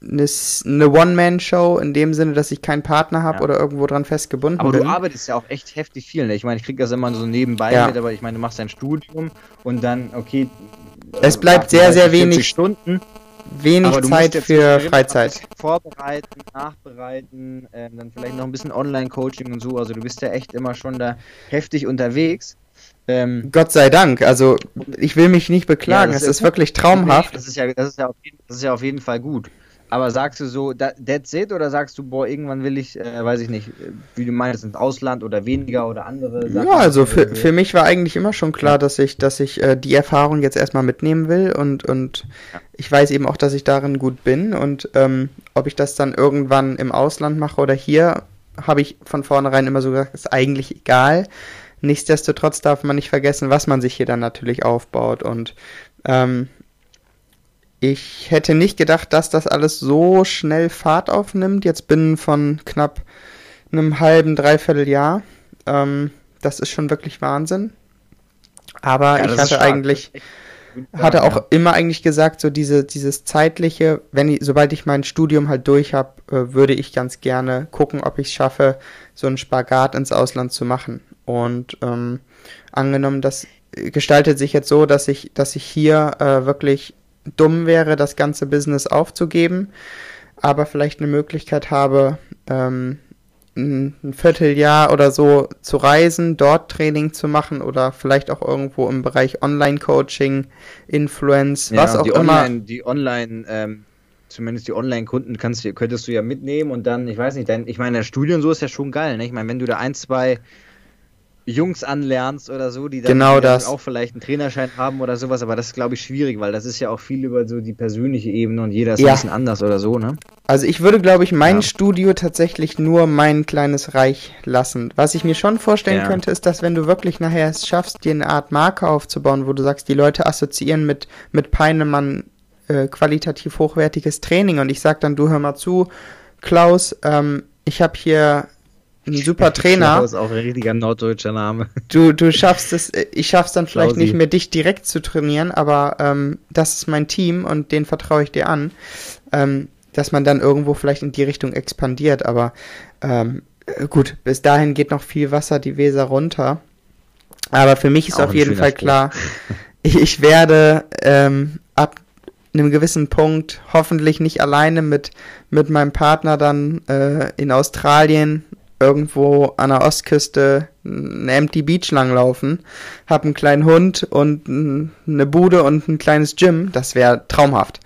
eine, eine One-Man-Show in dem Sinne, dass ich keinen Partner habe ja. oder irgendwo dran festgebunden aber bin. Aber du arbeitest ja auch echt heftig viel. Ne? Ich meine, ich krieg das immer so nebenbei ja. mit, aber ich meine, du machst dein Studium und dann, okay. Es bleibt sehr, sehr wenig Stunden wenig Zeit für Freizeit. Vorbereiten, nachbereiten, äh, dann vielleicht noch ein bisschen Online-Coaching und so. Also du bist ja echt immer schon da heftig unterwegs. Ähm, Gott sei Dank. Also ich will mich nicht beklagen. Ja, es ist, ist wirklich traumhaft. Das ist ja, das ist ja, auf, jeden, das ist ja auf jeden Fall gut. Aber sagst du so, that's it, oder sagst du, boah, irgendwann will ich, äh, weiß ich nicht, wie du meinst, ins Ausland oder weniger oder andere Sachen? Ja, also für, für mich war eigentlich immer schon klar, dass ich, dass ich äh, die Erfahrung jetzt erstmal mitnehmen will und, und ja. ich weiß eben auch, dass ich darin gut bin und ähm, ob ich das dann irgendwann im Ausland mache oder hier, habe ich von vornherein immer so gesagt, ist eigentlich egal. Nichtsdestotrotz darf man nicht vergessen, was man sich hier dann natürlich aufbaut und ähm, ich hätte nicht gedacht, dass das alles so schnell Fahrt aufnimmt. Jetzt binnen von knapp einem halben, dreiviertel Jahr. Ähm, das ist schon wirklich Wahnsinn. Aber ja, ich hatte eigentlich, hatte auch ja. immer eigentlich gesagt, so diese, dieses zeitliche, wenn ich, sobald ich mein Studium halt durch habe, äh, würde ich ganz gerne gucken, ob ich es schaffe, so einen Spagat ins Ausland zu machen. Und ähm, angenommen, das gestaltet sich jetzt so, dass ich, dass ich hier äh, wirklich dumm wäre, das ganze Business aufzugeben, aber vielleicht eine Möglichkeit habe, ähm, ein Vierteljahr oder so zu reisen, dort Training zu machen oder vielleicht auch irgendwo im Bereich Online-Coaching, Influence, ja, was auch die immer. Online, die Online, ähm, zumindest die Online-Kunden kannst könntest du ja mitnehmen und dann, ich weiß nicht, dein, ich meine, der Studium so ist ja schon geil, ne? Ich meine, wenn du da ein, zwei Jungs anlernst oder so, die dann, genau auch vielleicht einen Trainerschein haben oder sowas, aber das ist, glaube ich, schwierig, weil das ist ja auch viel über so die persönliche Ebene und jeder ist ja. ein bisschen anders oder so, ne? Also ich würde, glaube ich, mein ja. Studio tatsächlich nur mein kleines Reich lassen. Was ich mir schon vorstellen ja. könnte, ist, dass wenn du wirklich nachher es schaffst, dir eine Art Marke aufzubauen, wo du sagst, die Leute assoziieren mit, mit Peinemann äh, qualitativ hochwertiges Training und ich sag dann, du hör mal zu, Klaus, ähm, ich habe hier ein super Trainer. Das ist auch ein richtiger norddeutscher Name. Du, du schaffst es, ich schaff's dann vielleicht Klausi. nicht mehr, dich direkt zu trainieren, aber ähm, das ist mein Team und den vertraue ich dir an. Ähm, dass man dann irgendwo vielleicht in die Richtung expandiert, aber ähm, gut, bis dahin geht noch viel Wasser die Weser runter. Aber für mich ist auch auf jeden Fall Spruch. klar, ich, ich werde ähm, ab einem gewissen Punkt hoffentlich nicht alleine mit, mit meinem Partner dann äh, in Australien irgendwo an der Ostküste eine Empty Beach langlaufen, hab einen kleinen Hund und eine Bude und ein kleines Gym, das wäre traumhaft.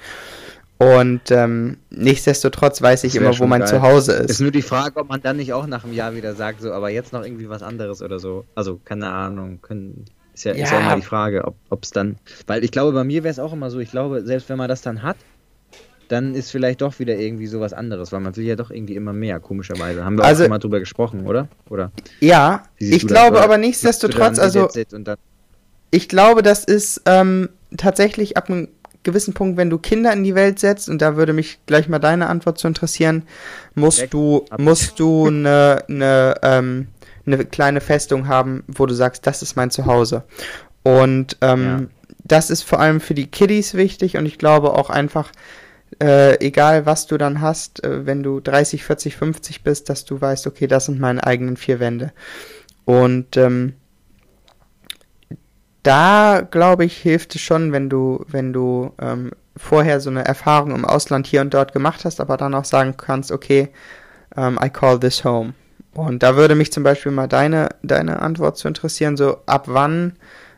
Und ähm, nichtsdestotrotz weiß ich immer, wo mein geil. Zuhause ist. Ist nur die Frage, ob man dann nicht auch nach einem Jahr wieder sagt, so, aber jetzt noch irgendwie was anderes oder so. Also, keine Ahnung, können, ist ja, ja. ist ja immer die Frage, ob es dann. Weil ich glaube, bei mir wäre es auch immer so, ich glaube, selbst wenn man das dann hat, dann ist vielleicht doch wieder irgendwie sowas anderes, weil man will ja doch irgendwie immer mehr, komischerweise. Haben wir also, auch schon mal drüber gesprochen, oder? oder? Ja, ich glaube aber nichtsdestotrotz, also ich glaube, das ist ähm, tatsächlich ab einem gewissen Punkt, wenn du Kinder in die Welt setzt, und da würde mich gleich mal deine Antwort zu interessieren, musst Weg. du, musst du eine, eine, ähm, eine kleine Festung haben, wo du sagst, das ist mein Zuhause. Und ähm, ja. das ist vor allem für die Kiddies wichtig und ich glaube auch einfach, äh, egal was du dann hast, äh, wenn du 30, 40, 50 bist, dass du weißt, okay, das sind meine eigenen vier Wände. Und ähm, da glaube ich, hilft es schon, wenn du, wenn du ähm, vorher so eine Erfahrung im Ausland hier und dort gemacht hast, aber dann auch sagen kannst, okay, um, ähm, I call this home. Und da würde mich zum Beispiel mal deine, deine Antwort zu interessieren, so ab wann,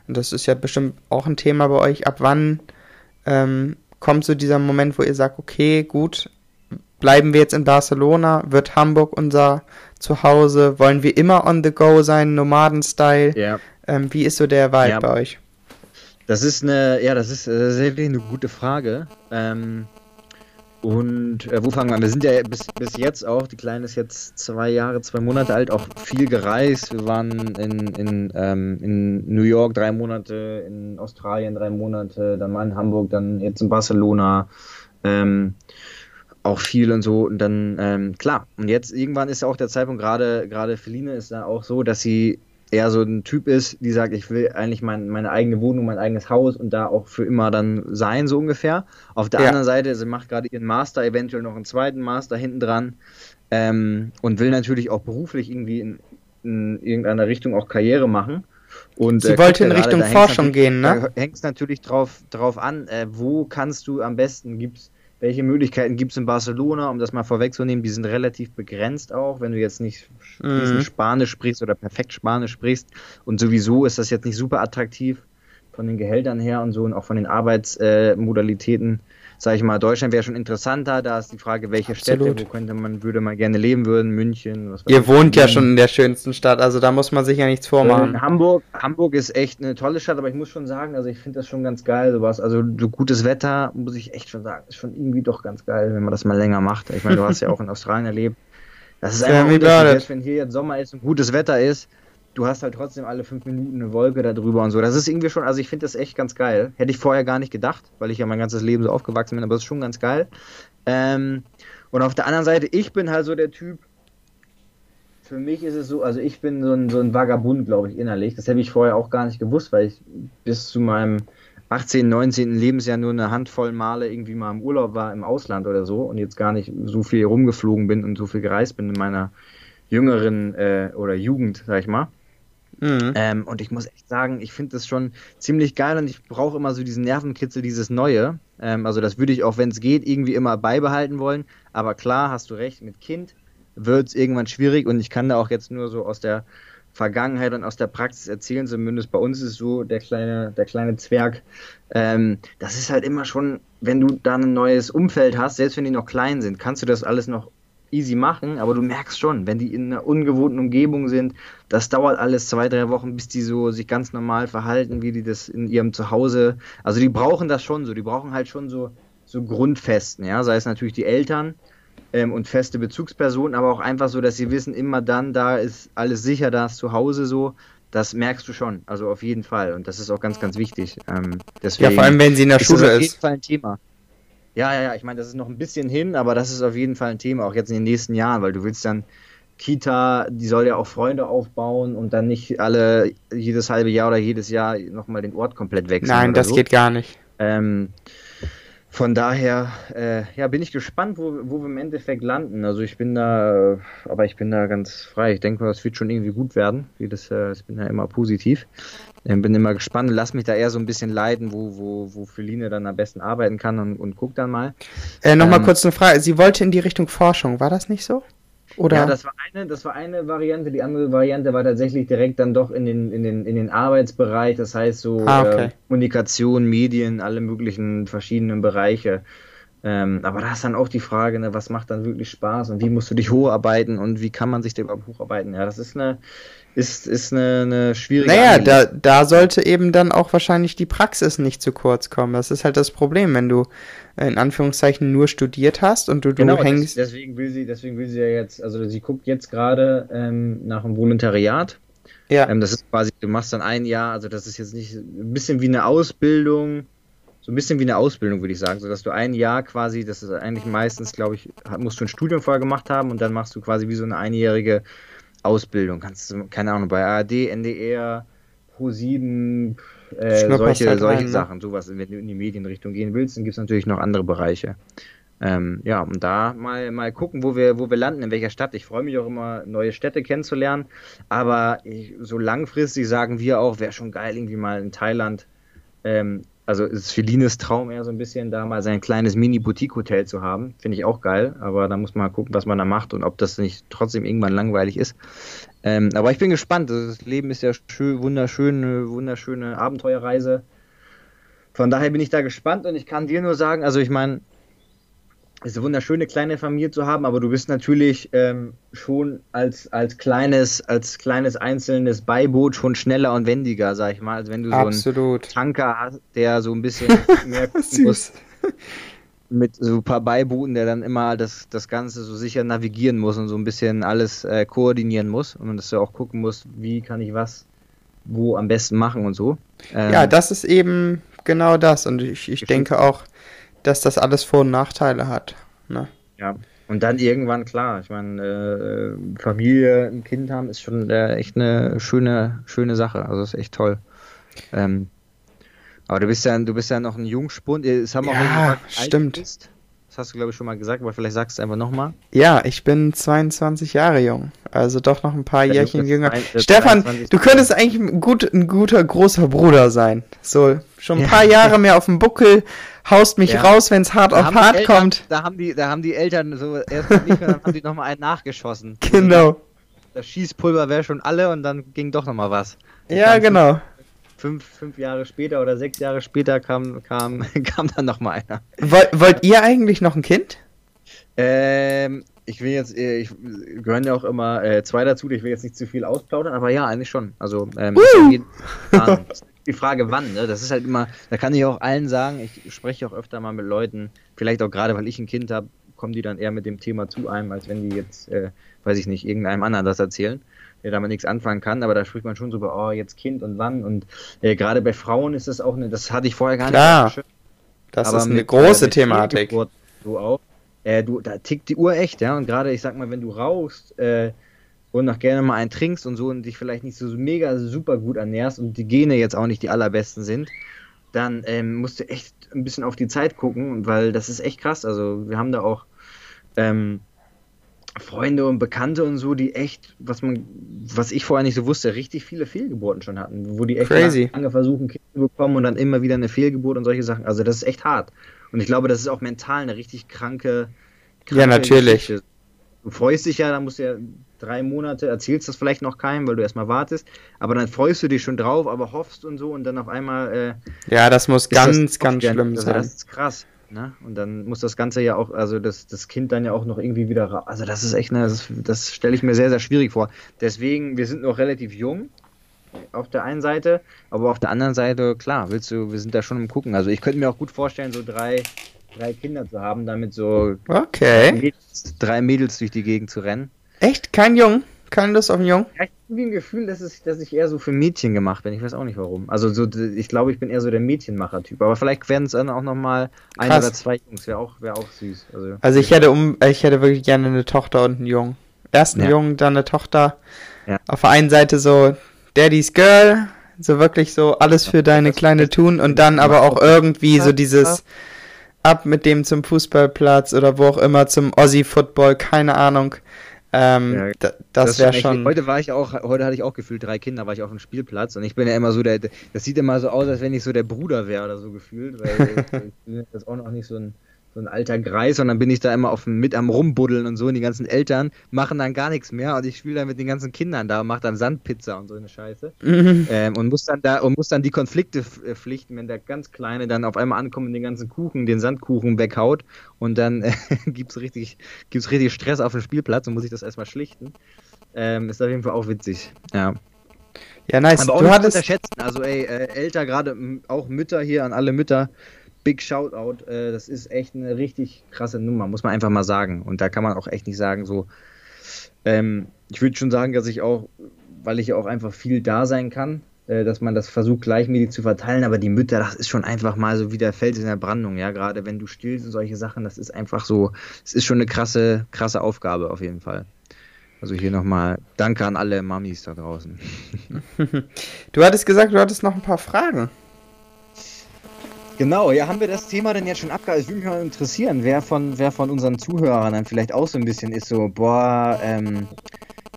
und das ist ja bestimmt auch ein Thema bei euch, ab wann ähm, kommt so dieser Moment, wo ihr sagt, okay, gut, bleiben wir jetzt in Barcelona, wird Hamburg unser Zuhause, wollen wir immer on the go sein, Nomaden-Style? Ja. Ähm, wie ist so der Vibe ja. bei euch? Das ist eine, ja, das ist tatsächlich eine gute Frage. Ähm, und äh, wo fangen wir an? Wir sind ja bis, bis jetzt auch, die Kleine ist jetzt zwei Jahre, zwei Monate alt, auch viel gereist. Wir waren in, in, ähm, in New York drei Monate, in Australien drei Monate, dann mal in Hamburg, dann jetzt in Barcelona. Ähm, auch viel und so. Und dann, ähm, klar, und jetzt irgendwann ist ja auch der Zeitpunkt, gerade gerade Feline ist da auch so, dass sie eher so ein Typ ist, die sagt, ich will eigentlich mein, meine eigene Wohnung, mein eigenes Haus und da auch für immer dann sein, so ungefähr. Auf der Ja. anderen Seite, sie macht gerade ihren Master, eventuell noch einen zweiten Master hinten dran ähm, und will natürlich auch beruflich irgendwie in, in irgendeiner Richtung auch Karriere machen. Und, Sie äh, wollte in Richtung Forschung gehen, ne? Da hängt es natürlich drauf, drauf an, äh, wo kannst du am besten, gibt's, welche Möglichkeiten gibt es in Barcelona, um das mal vorwegzunehmen, die sind relativ begrenzt auch, wenn du jetzt nicht Mhm. Spanisch sprichst oder perfekt Spanisch sprichst. Und sowieso ist das jetzt nicht super attraktiv von den Gehältern her und so und auch von den Arbeitsmodalitäten. Äh, Modalitäten. Sag ich mal, Deutschland wäre schon interessanter. Da ist die Frage, welche Absolut. Städte, wo könnte man, würde man gerne leben würden, München. Was Ihr wohnt ja schon in der schönsten Stadt, also da muss man sich ja nichts vormachen. Hamburg, Hamburg ist echt eine tolle Stadt, aber ich muss schon sagen, also ich finde das schon ganz geil, sowas. Also so gutes Wetter, muss ich echt schon sagen, ist schon irgendwie doch ganz geil, wenn man das mal länger macht. Ich meine, du hast ja auch in Australien erlebt. Das ist einfach selbst wenn hier jetzt Sommer ist und gutes Wetter ist, du hast halt trotzdem alle fünf Minuten eine Wolke da drüber und so. Das ist irgendwie schon, also ich finde das echt ganz geil. Hätte ich vorher gar nicht gedacht, weil ich ja mein ganzes Leben so aufgewachsen bin, aber das ist schon ganz geil. Ähm, und auf der anderen Seite, ich bin halt so der Typ, für mich ist es so, also ich bin so ein, so ein Vagabund, glaube ich, innerlich. Das habe ich vorher auch gar nicht gewusst, weil ich bis zu meinem 18., 19. Lebensjahr nur eine Handvoll Male irgendwie mal im Urlaub war im Ausland oder so und jetzt gar nicht so viel rumgeflogen bin und so viel gereist bin in meiner jüngeren äh, oder Jugend, sag ich mal. Mhm. Ähm, und ich muss echt sagen, ich finde das schon ziemlich geil und ich brauche immer so diesen Nervenkitzel, dieses Neue. Ähm, also das würde ich auch, wenn es geht, irgendwie immer beibehalten wollen. Aber klar, hast du recht, mit Kind wird es irgendwann schwierig und ich kann da auch jetzt nur so aus der Vergangenheit und aus der Praxis erzählen, zumindest bei uns ist so, der kleine, der kleine Zwerg, ähm, das ist halt immer schon, wenn du da ein neues Umfeld hast, selbst wenn die noch klein sind, kannst du das alles noch easy machen, aber du merkst schon, wenn die in einer ungewohnten Umgebung sind, das dauert alles zwei, drei Wochen, bis die so sich ganz normal verhalten, wie die das in ihrem Zuhause, also die brauchen das schon so, die brauchen halt schon so, so Grundfesten, ja, sei es natürlich die Eltern, ähm, und feste Bezugspersonen, aber auch einfach so, dass sie wissen, immer dann, da ist alles sicher, da ist zu Hause so. Das merkst du schon, also auf jeden Fall. Und das ist auch ganz, ganz wichtig. Ähm, deswegen Ja, vor allem, wenn sie in der ist das Schule auf jeden ist. Fall ein Thema. Ja, ja, ja, ich meine, das ist noch ein bisschen hin, aber das ist auf jeden Fall ein Thema, auch jetzt in den nächsten Jahren, weil du willst dann Kita, die soll ja auch Freunde aufbauen und dann nicht alle jedes halbe Jahr oder jedes Jahr nochmal den Ort komplett wechseln. Nein, das so. geht gar nicht. Ähm, von daher, äh, ja, bin ich gespannt, wo, wo wir im Endeffekt landen. Also ich bin da, aber ich bin da ganz frei. Ich denke mal, das wird schon irgendwie gut werden. Wie das, äh, ich bin ja immer positiv. Bin immer gespannt und lass mich da eher so ein bisschen leiten, wo, wo, wo Feline dann am besten arbeiten kann und, und guck dann mal. Äh, Nochmal Ähm, kurz eine Frage. Sie wollte in die Richtung Forschung, war das nicht so? Oder? Ja, das war eine, das war eine Variante. Die andere Variante war tatsächlich direkt dann doch in den, in den, in den Arbeitsbereich. Das heißt so Ah, okay. äh, Kommunikation, Medien, alle möglichen verschiedenen Bereiche. Ähm, aber da ist dann auch die Frage, ne, was macht dann wirklich Spaß und wie musst du dich hocharbeiten und wie kann man sich da überhaupt hocharbeiten? Ja, das ist eine, ist, ist eine, eine schwierige Naja, da, da sollte eben dann auch wahrscheinlich die Praxis nicht zu kurz kommen. Das ist halt das Problem, wenn du äh, in Anführungszeichen nur studiert hast und du, du Genau, hängst. deswegen will sie, deswegen will sie ja jetzt, also sie guckt jetzt gerade ähm, nach einem Volontariat. ja, Ähm, das ist quasi, du machst dann ein Jahr, also das ist jetzt nicht ein bisschen wie eine Ausbildung, so ein bisschen wie eine Ausbildung, würde ich sagen, so dass du ein Jahr quasi, das ist eigentlich meistens, glaube ich, musst du ein Studium vorher gemacht haben und dann machst du quasi wie so eine einjährige Ausbildung. Kannst du, keine Ahnung, bei ARD, NDR, Pro7, äh, solche, halt solche rein, ne? Sachen, sowas, wenn du in die Medienrichtung gehen willst, dann gibt es natürlich noch andere Bereiche. Ähm, ja, und da mal, mal gucken, wo wir, wo wir landen, in welcher Stadt. Ich freue mich auch immer, neue Städte kennenzulernen. Aber ich, so langfristig sagen wir auch, wäre schon geil, irgendwie mal in Thailand. Ähm, also ist Felines Traum eher so ein bisschen, da mal sein kleines Mini-Boutique-Hotel zu haben. Finde ich auch geil. Aber da muss man gucken, was man da macht und ob das nicht trotzdem irgendwann langweilig ist. Ähm, aber ich bin gespannt. Also Das Leben ist ja schön, wunderschön, wunderschöne Abenteuerreise. Von daher bin ich da gespannt und ich kann dir nur sagen, also ich meine, ist eine wunderschöne kleine Familie zu haben, aber du bist natürlich ähm, schon als, als kleines, als kleines einzelnes Beiboot schon schneller und wendiger, sag ich mal, als wenn du so einen Absolut. Tanker hast, der so ein bisschen mehr muss, mit so ein paar Beibooten, der dann immer das, das Ganze so sicher navigieren muss und so ein bisschen alles äh, koordinieren muss und dass du auch gucken musst, wie kann ich was wo am besten machen und so. Ähm, Ja, das ist eben genau das. Und ich, ich denke auch, dass das alles Vor- und Nachteile hat. Ne? Ja. Und dann irgendwann, klar, ich meine, äh, Familie, ein Kind haben, ist schon äh, echt eine schöne, schöne Sache. Also ist echt toll. Ähm, aber du bist ja, du bist ja noch ein Jungspund. Es haben auch Ja, stimmt. bist. Das hast du, glaube ich, schon mal gesagt, aber vielleicht sagst du es einfach nochmal. Ja, ich bin 22 Jahre jung. Also doch noch ein paar Ja, Jährchen jünger. ein- äh, Stefan, 23. du könntest eigentlich ein, gut, ein guter großer Bruder sein. So, schon ein Ja. paar Jahre mehr auf dem Buckel, haust mich Ja. raus, wenn es hart Da auf hart Eltern, kommt. Da haben die, da haben die Eltern so erst nicht mehr, dann haben die nochmal einen nachgeschossen. Genau. Das Schießpulver wäre schon alle und dann ging doch nochmal was. Ja, Dann genau. Fünf, fünf Jahre später oder sechs Jahre später kam, kam, kam dann nochmal einer. Woll, wollt ihr eigentlich noch ein Kind? Ähm, ich will jetzt, äh, ich gehören ja auch immer äh, zwei dazu, ich will jetzt nicht zu viel ausplaudern, aber ja, eigentlich schon. Also, ähm, Fall die Frage, wann, ne? Das ist halt immer, da kann ich auch allen sagen, ich spreche auch öfter mal mit Leuten, vielleicht auch gerade, weil ich ein Kind habe, kommen die dann eher mit dem Thema zu einem, als wenn die jetzt, äh, weiß ich nicht, irgendeinem anderen das erzählen, der damit nichts anfangen kann, aber da spricht man schon so über, oh, jetzt Kind und wann und äh, gerade bei Frauen ist das auch eine, das hatte ich vorher gar Klar. nicht. Schirm. Das Aber ist eine mit, große äh, Thematik. So auch. Äh, du, da tickt die Uhr echt, ja. Und gerade, ich sag mal, wenn du rauchst äh, und noch gerne mal einen trinkst und so und dich vielleicht nicht so mega super gut ernährst und die Gene jetzt auch nicht die allerbesten sind, dann ähm, musst du echt ein bisschen auf die Zeit gucken, weil das ist echt krass. Also wir haben da auch ähm, Freunde und Bekannte und so, die echt, was man, was ich vorher nicht so wusste, richtig viele Fehlgeburten schon hatten, wo die echt Crazy. lange versuchen, Kinder zu bekommen und dann immer wieder eine Fehlgeburt und solche Sachen. Also das ist echt hart. Und ich glaube, das ist auch mental eine richtig kranke. kranke Ja, natürlich. Geschichte. Du freust dich ja, dann musst du ja drei Monate, erzählst das vielleicht noch keinem, weil du erstmal wartest, aber dann freust du dich schon drauf, aber hoffst und so und dann auf einmal äh, Ja, das muss ganz, das ganz schlimm sein. Das ist krass. Ne? Und dann muss das Ganze ja auch, also das, das Kind dann ja auch noch irgendwie wieder ra- Also das ist echt, eine, das, das stelle ich mir sehr, sehr schwierig vor. Deswegen, wir sind noch relativ jung auf der einen Seite, aber auf der anderen Seite, klar, willst du, wir sind da schon im Gucken. Also ich könnte mir auch gut vorstellen, so drei, drei Kinder zu haben, damit so Okay. Mädels, drei Mädels durch die Gegend zu rennen. Echt? Kein Jung? Kein Lust auf einen Jungen? Ja, ich habe irgendwie ein Gefühl, dass, es, dass ich eher so für Mädchen gemacht bin. Ich weiß auch nicht warum. Also so, ich glaube, ich bin eher so der Mädchenmacher-Typ. Aber vielleicht werden es dann auch nochmal ein oder zwei Jungs. Wäre auch, wär auch süß. Also, Also ich hätte um, ich hätte wirklich gerne eine Tochter und einen Jungen. Erst einen Ja. Jungen, dann eine Tochter. Ja. Auf der einen Seite so Daddy's Girl, so wirklich so alles für deine das- kleine tun und dann aber auch irgendwie so dieses ab mit dem zum Fußballplatz oder wo auch immer zum Aussie Football, keine Ahnung. Ähm, Ja, da, das wäre schon. Heute war ich auch, heute hatte ich auch gefühlt drei Kinder, war ich auf dem Spielplatz und ich bin ja immer so der, das sieht immer so aus, als wenn ich so der Bruder wäre oder so gefühlt, weil ich jetzt auch noch nicht so ein, so ein alter Greis, sondern bin ich da immer auf dem, mit am Rumbuddeln und so und die ganzen Eltern machen dann gar nichts mehr und ich spiele dann mit den ganzen Kindern da und mache dann Sandpizza und so eine Scheiße. Mhm. Ähm, und muss dann da und muss dann die Konflikte äh, pflichten, wenn der ganz Kleine dann auf einmal ankommt und den ganzen Kuchen, den Sandkuchen weghaut und dann äh, gibt's richtig, gibt's richtig Stress auf dem Spielplatz und muss ich das erstmal schlichten. Ähm, ist auf jeden Fall auch witzig. Ja. Ja, nice. Aber auch Du nicht hattest. unterschätzen. Also ey, äh, älter, gerade auch Mütter hier an alle Mütter. Big Shoutout. Äh, das ist echt eine richtig krasse Nummer, muss man einfach mal sagen. Und da kann man auch echt nicht sagen, so. Ähm, ich würde schon sagen, dass ich auch, weil ich auch einfach viel da sein kann, äh, dass man das versucht, gleichmäßig zu verteilen. Aber die Mütter, das ist schon einfach mal so wie der Fels in der Brandung, ja. Gerade wenn du stillst und solche Sachen, das ist einfach so, es ist schon eine krasse, krasse Aufgabe auf jeden Fall. Also hier nochmal Danke an alle Mamis da draußen. Du hattest gesagt, du hattest noch ein paar Fragen. Genau, ja, haben wir das Thema denn jetzt schon abgehalten? Es würde mich mal interessieren, wer von, wer von unseren Zuhörern dann vielleicht auch so ein bisschen ist, so, boah, ähm,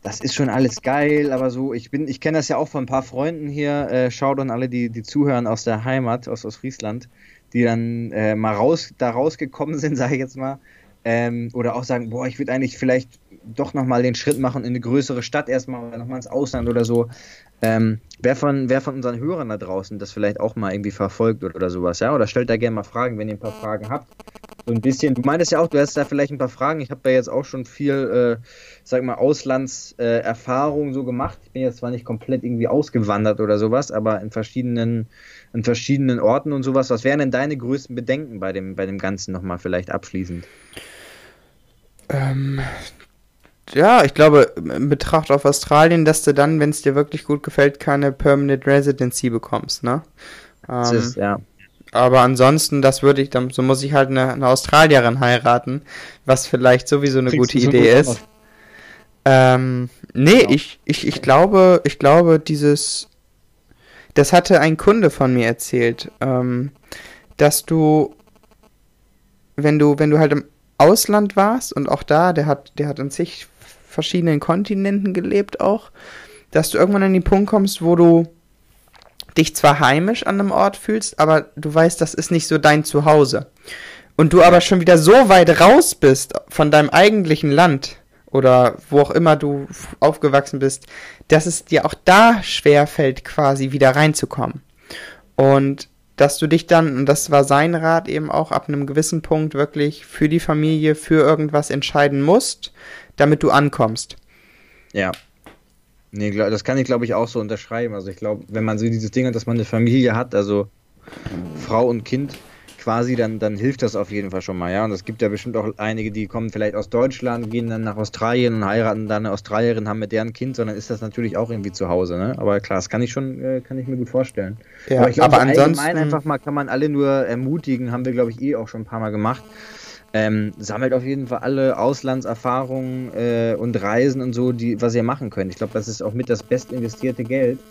das ist schon alles geil, aber so, ich bin, ich kenne das ja auch von ein paar Freunden hier, äh, schaut an alle, die, die zuhören aus der Heimat, aus, aus Friesland, die dann äh, mal raus, da rausgekommen sind, sage ich jetzt mal, ähm, oder auch sagen, boah, ich würde eigentlich vielleicht doch nochmal den Schritt machen in eine größere Stadt erstmal, nochmal ins Ausland oder so. Ähm, wer, von, wer von unseren Hörern da draußen das vielleicht auch mal irgendwie verfolgt oder, oder sowas, ja? Oder stellt da gerne mal Fragen, wenn ihr ein paar Fragen habt. So ein bisschen, du meintest ja auch, du hast da vielleicht ein paar Fragen. Ich habe da jetzt auch schon viel, äh, sag mal, Auslandserfahrung äh, so gemacht. Ich bin jetzt zwar nicht komplett irgendwie ausgewandert oder sowas, aber in verschiedenen, in verschiedenen Orten und sowas. Was wären denn deine größten Bedenken bei dem, bei dem Ganzen nochmal vielleicht abschließend? Ähm, ja, ich glaube, in Betracht auf Australien, dass du dann, wenn es dir wirklich gut gefällt, keine Permanent Residency bekommst, ne? Das Ähm, ist, ja. aber ansonsten, das würde ich dann, so muss ich halt eine, eine Australierin heiraten, was vielleicht sowieso eine Kriegst gute so Idee gut ist. Ähm, nee, ich, ich, ich glaube, ich glaube, dieses, das hatte ein Kunde von mir erzählt, ähm, dass du, wenn du, wenn du halt im Ausland warst und auch da, der hat, der hat in zig verschiedenen Kontinenten gelebt auch, dass du irgendwann an den Punkt kommst, wo du dich zwar heimisch an einem Ort fühlst, aber du weißt, das ist nicht so dein Zuhause. Und du aber schon wieder so weit raus bist von deinem eigentlichen Land oder wo auch immer du aufgewachsen bist, dass es dir auch da schwer fällt, quasi wieder reinzukommen. Und dass du dich dann, und das war sein Rat eben auch, ab einem gewissen Punkt wirklich für die Familie, für irgendwas entscheiden musst, damit du ankommst. Ja. Nee, glaub- das kann ich glaube ich auch so unterschreiben. Also ich glaube, wenn man so dieses Ding hat, dass man eine Familie hat, also Frau und Kind quasi, dann, dann hilft das auf jeden Fall schon mal, ja. Und es gibt ja bestimmt auch einige, die kommen vielleicht aus Deutschland, gehen dann nach Australien und heiraten dann eine Australierin, haben mit deren Kind, sondern ist das natürlich auch irgendwie zu Hause, ne? Aber klar, das kann ich schon, äh, kann ich mir gut vorstellen. Ja, aber ich aber so allgemein ansonsten- einfach mal kann man alle nur ermutigen, haben wir glaube ich eh auch schon ein paar Mal gemacht. Ähm, sammelt auf jeden Fall alle Auslandserfahrungen äh, und Reisen und so, die, was ihr machen könnt. Ich glaube, das ist auch mit das best investierte Geld,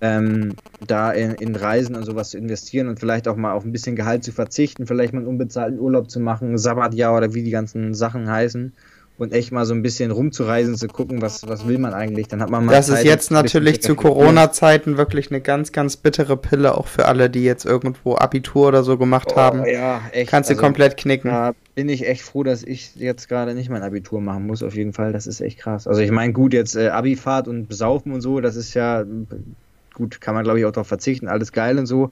ähm, da in, in Reisen und sowas zu investieren und vielleicht auch mal auf ein bisschen Gehalt zu verzichten, vielleicht mal einen unbezahlten Urlaub zu machen, Sabbatjahr oder wie die ganzen Sachen heißen und echt mal so ein bisschen rumzureisen, zu gucken, was, was will man eigentlich. Dann hat man mal Das Zeit, ist jetzt natürlich zu. Corona-Zeiten wirklich eine ganz, ganz bittere Pille, auch für alle, die jetzt irgendwo Abitur oder so gemacht haben. Oh, ja, echt. Kannst du also- komplett knicken. Da bin ich echt froh, dass ich jetzt gerade nicht mein Abitur machen muss, auf jeden Fall. Das ist echt krass. Also ich meine, gut, jetzt äh, Abifahrt und Besaufen und so, das ist ja, gut, kann man glaube ich auch darauf verzichten, alles geil und so.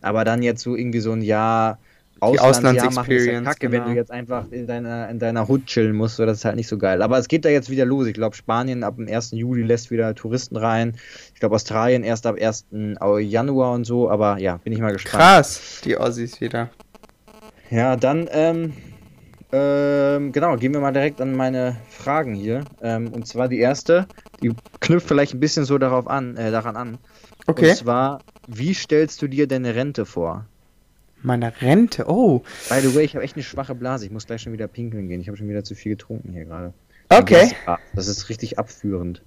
Aber dann jetzt so irgendwie so ein Jahr Auslandsjahr machen, ist ja kacke, wenn genau. du jetzt einfach in deiner, in deiner Hut chillen musst, so, das ist halt nicht so geil. Aber es geht da jetzt wieder los. Ich glaube, Spanien ab dem 1. Juli lässt wieder Touristen rein. Ich glaube, Australien erst ab 1. Januar und so. Aber ja, bin ich mal gespannt. Krass, die Aussies wieder. Ja, dann, ähm, ähm, genau, gehen wir mal direkt an meine Fragen hier. Ähm, und zwar die erste, die knüpft vielleicht ein bisschen so darauf an, äh, daran an. Okay. Und zwar, wie stellst du dir deine Rente vor? Meine Rente, oh. By the way, ich habe echt eine schwache Blase. Ich muss gleich schon wieder pinkeln gehen. Ich habe schon wieder zu viel getrunken hier gerade. Okay. Das, das ist richtig abführend.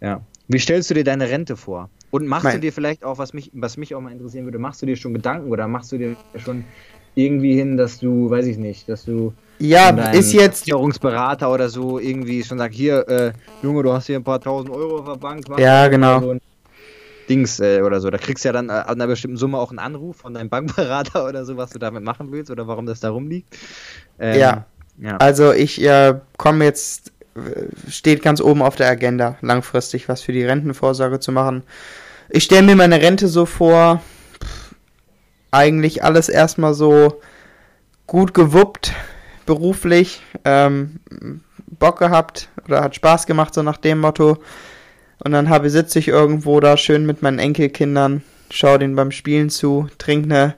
Ja. Wie stellst du dir deine Rente vor? Und machst du Mein- dir vielleicht auch, was mich, was mich auch mal interessieren würde, machst du dir schon Gedanken oder machst du dir schon irgendwie hin, dass du, weiß ich nicht, dass du Ja, ist jetzt, Versicherungsberater oder so irgendwie schon sagt, hier, äh, Junge, du hast hier ein paar tausend Euro auf der Bank. Ja, genau. So ein Dings äh, oder so. Da kriegst du ja dann äh, an einer bestimmten Summe auch einen Anruf von deinem Bankberater oder so, was du damit machen willst oder warum das da rumliegt. Ähm, Ja. ja. also ich äh, komme jetzt, äh, steht ganz oben auf der Agenda, langfristig was für die Rentenvorsorge zu machen. Ich stelle mir meine Rente so vor, eigentlich alles erstmal so gut gewuppt, beruflich, ähm, Bock gehabt oder hat Spaß gemacht, so nach dem Motto. Und dann habe, sitze ich irgendwo da schön mit meinen Enkelkindern, schaue denen beim Spielen zu, trinke eine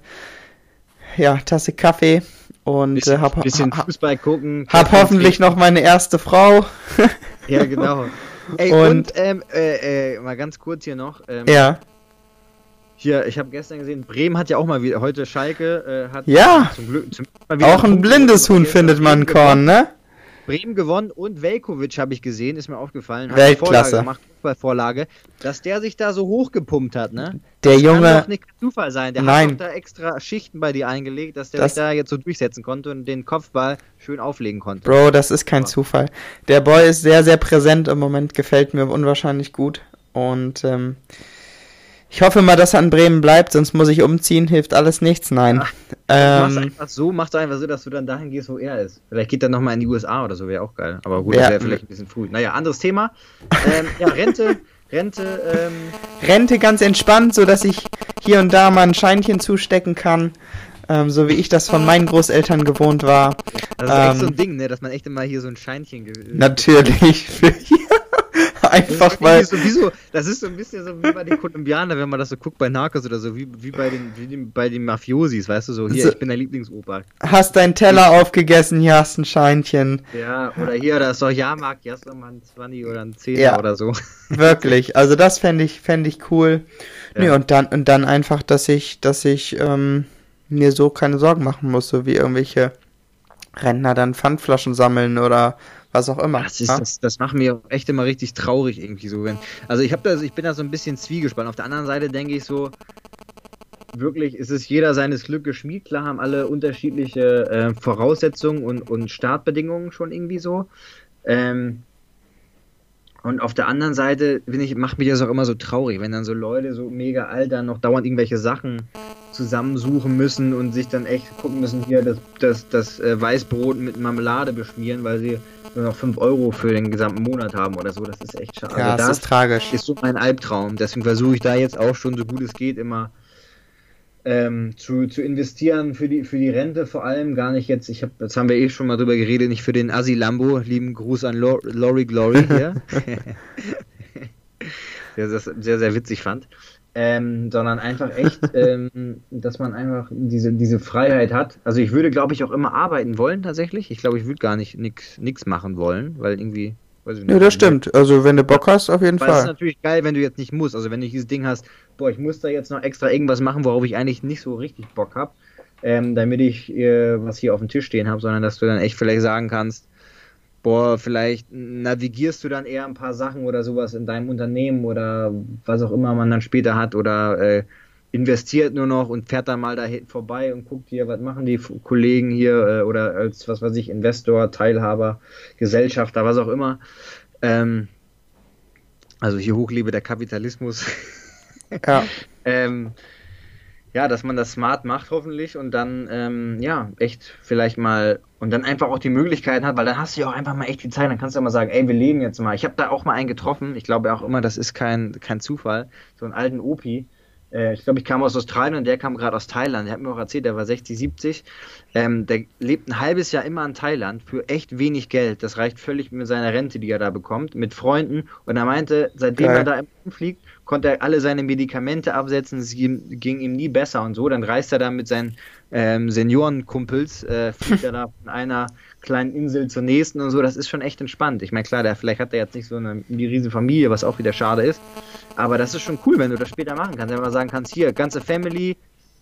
ja, Tasse Kaffee und bisschen, äh, hab, bisschen Fußball gucken. hab hoffentlich noch meine erste Frau. Ja, genau. Ey, und, Und- ähm, äh, äh, mal ganz kurz hier noch. Ähm, ja. Hier, ich habe gestern gesehen, Bremen hat ja auch mal wieder, heute Schalke äh, hat Ja. zum Glück zum, Auch ein blindes. Huhn findet man Bremen gewonnen. Korn, ne? Bremen gewonnen und Velkovic habe ich gesehen, ist mir aufgefallen. Hat Weltklasse. Vorlage gemacht, Fußballvorlage, dass der sich da so hochgepumpt hat, ne? Der Kann Junge, doch nicht Zufall sein. Der Nein. hat doch da extra Schichten bei dir eingelegt, dass der Das- sich da jetzt so durchsetzen konnte und den Kopfball schön auflegen konnte. Bro, das ist kein Zufall. Der Boy ist sehr, sehr präsent im Moment, gefällt mir unwahrscheinlich gut. Und ähm, Ich hoffe mal, dass er in Bremen bleibt, sonst muss ich umziehen, hilft alles nichts. Nein. Mach's Ähm, einfach so, mach's einfach so, dass du dann dahin gehst, wo er ist. Vielleicht geht er nochmal in die USA oder so, wäre auch geil. Aber gut, Ja. das wäre vielleicht ein bisschen früh. Naja, anderes Thema. Ähm, ja, Rente, Rente, ähm, Rente ganz entspannt, so dass ich hier und da mal ein Scheinchen zustecken kann, ähm, so wie ich das von meinen Großeltern gewohnt war. das ist echt so Ähm, ein Ding, ne, dass man echt immer hier so ein Scheinchen Natürlich für einfach weil so, wie so, das ist so ein bisschen so wie bei den Kolumbianern, wenn man das so guckt bei Narcos oder so, wie, wie, bei, den, wie den, bei den Mafiosis, weißt du, so, hier, So- ich bin der Lieblingsopa. hast deinen Teller aufgegessen, hier hast ein Scheinchen. Ja, oder hier, da ist doch Jahrmarkt, hier hast du mal ein 20 oder ein 10 Ja. oder so. Wirklich. Also das fände ich, fänd ich cool. Ja. Nee, und dann, und dann einfach, dass ich, dass ich ähm, mir so keine Sorgen machen muss, so wie irgendwelche Rentner dann Pfandflaschen sammeln oder was auch immer. Das, ist, ja? das, das macht mir echt immer richtig traurig irgendwie so. Wenn, also ich habe da, ich bin da so ein bisschen zwiegespannt. Auf der anderen Seite denke ich so, wirklich ist es jeder seines Glückes Schmied. Klar haben alle unterschiedliche äh, Voraussetzungen und, und Startbedingungen schon irgendwie so. Ähm, und auf der anderen Seite bin ich, macht mich das auch immer so traurig, wenn dann so Leute so mega alt dann noch dauernd irgendwelche Sachen zusammensuchen müssen und sich dann echt gucken müssen, hier das, das, das äh, Weißbrot mit Marmelade beschmieren, weil sie nur noch 5 Euro für den gesamten Monat haben oder so. Das ist echt schade. ja, also es das ist tragisch. ist so mein Albtraum. Deswegen versuche ich da jetzt auch schon so gut es geht immer ähm, zu, zu investieren für die, für die Rente vor allem. Gar nicht jetzt, ich habe, jetzt haben wir eh schon mal drüber geredet, nicht für den Assi Lambo. Lieben Gruß an Lor Lori Glory hier. der das sehr, sehr witzig fand. Ähm, sondern einfach echt, ähm, dass man einfach diese, diese Freiheit hat. Also ich würde, glaube ich, auch immer arbeiten wollen tatsächlich. Ich glaube, ich würde gar nicht nichts machen wollen, weil irgendwie. Weiß ich Nee, nicht, das stimmt. Also wenn du Bock hast, auf jeden weil es ist Fall. natürlich geil, wenn du jetzt nicht musst. Also wenn du dieses Ding hast, boah, ich muss da jetzt noch extra irgendwas machen, worauf ich eigentlich nicht so richtig Bock habe, ähm, damit ich äh, was hier auf dem Tisch stehen habe, sondern dass du dann echt vielleicht sagen kannst, boah, vielleicht navigierst du dann eher ein paar Sachen oder sowas in deinem Unternehmen oder was auch immer man dann später hat oder äh, investiert nur noch und fährt dann mal da vorbei und guckt hier, was machen die Kollegen hier äh, oder als, was weiß ich, Investor, Teilhaber, Gesellschafter, was auch immer. Ähm, also hier hochlebe der Kapitalismus. Ja. ähm, ja, dass man das smart macht hoffentlich und dann, ähm, ja, echt vielleicht mal und dann einfach auch die Möglichkeiten hat, weil dann hast du ja auch einfach mal echt die Zeit, dann kannst du ja mal sagen, ey, wir leben jetzt mal. Ich habe da auch mal einen getroffen, ich glaube auch immer, das ist kein, kein Zufall, so einen alten Opi. Äh, ich glaube, ich kam aus Australien und der kam gerade aus Thailand. Der hat mir auch erzählt, der war 60, 70. Ähm, der lebt ein halbes Jahr immer in Thailand für echt wenig Geld. Das reicht völlig mit seiner Rente, die er da bekommt, mit Freunden. Und er meinte, seitdem Geil. er da im fliegt, konnte er alle seine Medikamente absetzen, es ging, ging ihm nie besser und so. Dann reist er da mit seinen ähm, Seniorenkumpels, äh, fliegt er da von einer kleinen Insel zur nächsten und so. Das ist schon echt entspannt. Ich meine, klar, der, vielleicht hat er jetzt nicht so eine die riesige Familie, was auch wieder schade ist. Aber das ist schon cool, wenn du das später machen kannst. Wenn mal sagen kannst, hier, ganze Family,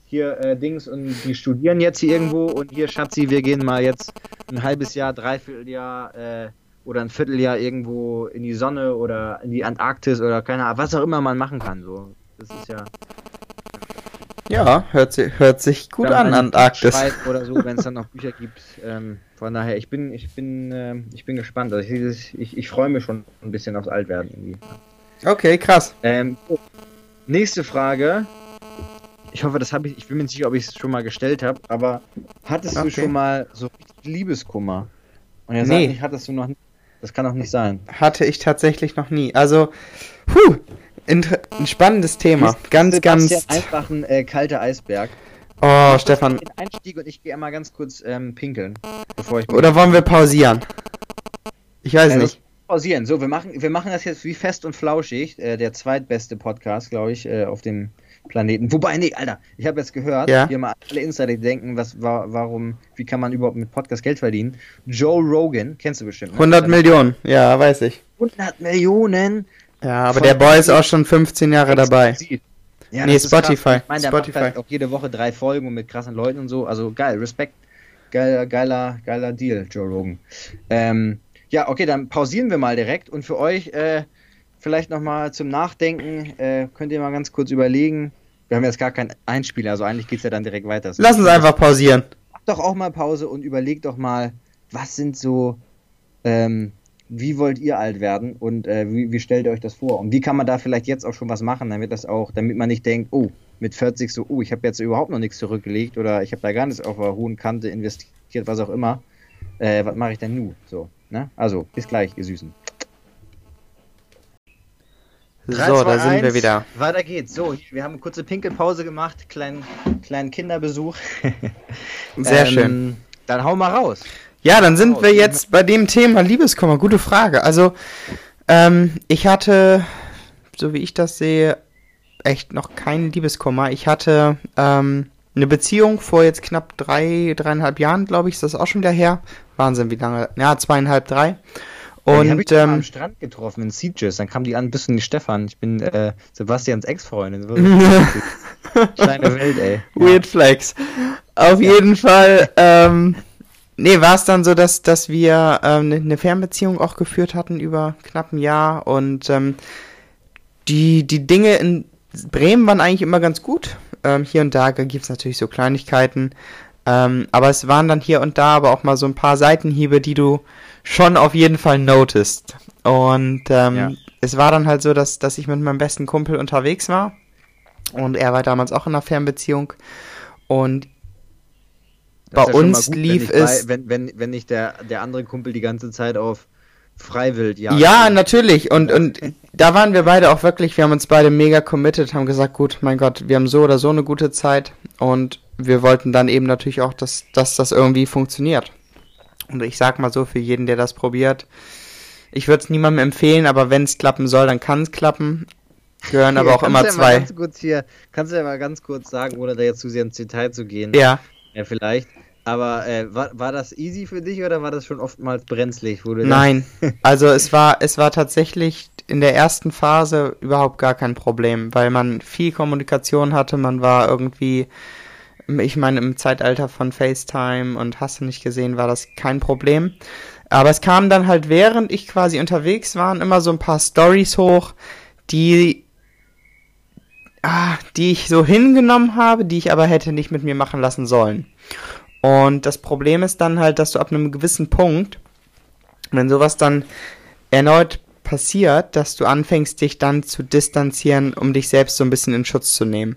hier äh, Dings und die studieren jetzt hier irgendwo und hier, Schatzi, wir gehen mal jetzt ein halbes Jahr, dreiviertel Jahr äh, oder ein Vierteljahr irgendwo in die Sonne oder in die Antarktis oder keine Ahnung, was auch immer man machen kann. So. Das ist ja. Ja, hört, si hört sich gut an, Antarktis. Oder so, wenn es dann noch Bücher gibt. Ähm, von daher, ich bin, ich bin, ähm, ich bin gespannt. Also ich, ich, ich freue mich schon ein bisschen aufs Altwerden irgendwie. Okay, krass. Ähm, oh, nächste Frage. Ich hoffe, das habe ich. Ich bin mir nicht sicher, ob ich es schon mal gestellt habe, aber hattest du Okay. schon mal so Liebeskummer? Und er Nee. sagt hattest du noch nicht. Das kann doch nicht sein. Hatte ich tatsächlich noch nie. Also, puh, ein spannendes Thema. Ganz, ganz. einfach ein äh, kalter Eisberg. Oh, Stefan. Den Einstieg und ich gehe einmal ganz kurz ähm, pinkeln, bevor ich. Oder wollen wir pausieren? Ich weiß Äh, nicht. pausieren. So, wir machen, wir machen das jetzt wie fest und flauschig. Äh, der zweitbeste Podcast, glaube ich, äh, auf dem Planeten. Wobei, nee, Alter, ich habe jetzt gehört, Ja. hier mal alle Insider denken, was, wa warum, wie kann man überhaupt mit Podcast Geld verdienen? Joe Rogan, kennst du bestimmt. ne? 100 Millionen. Ja, weiß ich. 100 Millionen. Ja, aber der Boy ist auch schon 15 Jahre dabei. Ja, Nee, Spotify. Ich meine, der Spotify. macht halt auch jede Woche drei Folgen mit krassen Leuten und so. Also geil, Respekt. Geiler, geiler, geiler Deal, Joe Rogan. Ähm, ja, okay, dann pausieren wir mal direkt und für euch äh, vielleicht nochmal zum Nachdenken, äh, könnt ihr mal ganz kurz überlegen. Wir haben jetzt gar keinen Einspieler, also eigentlich geht es ja dann direkt weiter. Lass uns einfach pausieren. Macht doch auch mal Pause und überlegt doch mal, was sind so ähm, wie wollt ihr alt werden und äh, wie, wie stellt ihr euch das vor? Und wie kann man da vielleicht jetzt auch schon was machen, damit das auch, damit man nicht denkt, oh, mit 40 so, oh, ich habe jetzt überhaupt noch nichts zurückgelegt oder ich habe da gar nichts auf einer hohen Kante investiert, was auch immer. Äh, was mache ich denn nun? So, ne? Also, bis gleich, ihr Süßen. So, zwei, da sind wir wieder. Weiter geht's. So, wir haben eine kurze Pinkelpause gemacht, kleinen, kleinen Kinderbesuch. Sehr Ähm, schön. Dann hau mal raus. Ja, dann sind raus. wir jetzt bei dem Thema Liebeskummer. Gute Frage. Also, ähm, ich hatte, so wie ich das sehe, echt noch keinen Liebeskummer. Ich hatte ähm, eine Beziehung vor jetzt knapp drei, dreieinhalb Jahren, glaube ich, ist das auch schon wieder her. Wahnsinn, wie lange? Ja, zweieinhalb, drei. Ja, die hab ich Und mal am ähm, Strand getroffen in Sieges. Dann kam die an, bist du nicht Stefan? Ich bin äh, Sebastians Ex-Freundin. Kleine Welt, ey. Weird Flex. Auf jeden Fall, ähm, nee, war es dann so, dass, dass wir ähm, eine Fernbeziehung auch geführt hatten über knapp ein Jahr und ähm, die, die Dinge in Bremen waren eigentlich immer ganz gut. Ähm, hier und da gibt es natürlich so Kleinigkeiten, ähm, aber es waren dann hier und da aber auch mal so ein paar Seitenhiebe, die du schon auf jeden Fall notest. Und ähm, Ja. es war dann halt so, dass, dass ich mit meinem besten Kumpel unterwegs war. Und er war damals auch in einer Fernbeziehung. Und Das bei ja uns gut, lief wenn es- bei- Wenn, wenn, wenn nicht der, der andere Kumpel die ganze Zeit auf Freiwild Ja, jagt. natürlich. Und, und da waren wir beide auch wirklich, wir haben uns beide mega committed, haben gesagt, gut, mein Gott, wir haben so oder so eine gute Zeit. Und wir wollten dann eben natürlich auch, dass, dass das irgendwie funktioniert. Und ich sag mal so, für jeden, der das probiert, ich würde es niemandem empfehlen, aber wenn es klappen soll, dann kann es klappen. Gehören aber auch immer ja zwei. ganz kurz hier, kannst du ja mal ganz kurz sagen, ohne da jetzt zu sehr ins Detail zu gehen. Ja. Ja, vielleicht. Aber äh, war, war das easy für dich oder war das schon oftmals brenzlig? Nein, also es war, es war tatsächlich in der ersten Phase überhaupt gar kein Problem, weil man viel Kommunikation hatte, man war irgendwie, ich meine, im Zeitalter von FaceTime und hast du nicht gesehen, war das kein Problem. Aber es kam dann halt, während ich quasi unterwegs war, immer so ein paar Stories hoch, die, ah, die ich so hingenommen habe, die ich aber hätte nicht mit mir machen lassen sollen. Und das Problem ist dann halt, dass du ab einem gewissen Punkt, wenn sowas dann erneut passiert, dass du anfängst, dich dann zu distanzieren, um dich selbst so ein bisschen in Schutz zu nehmen.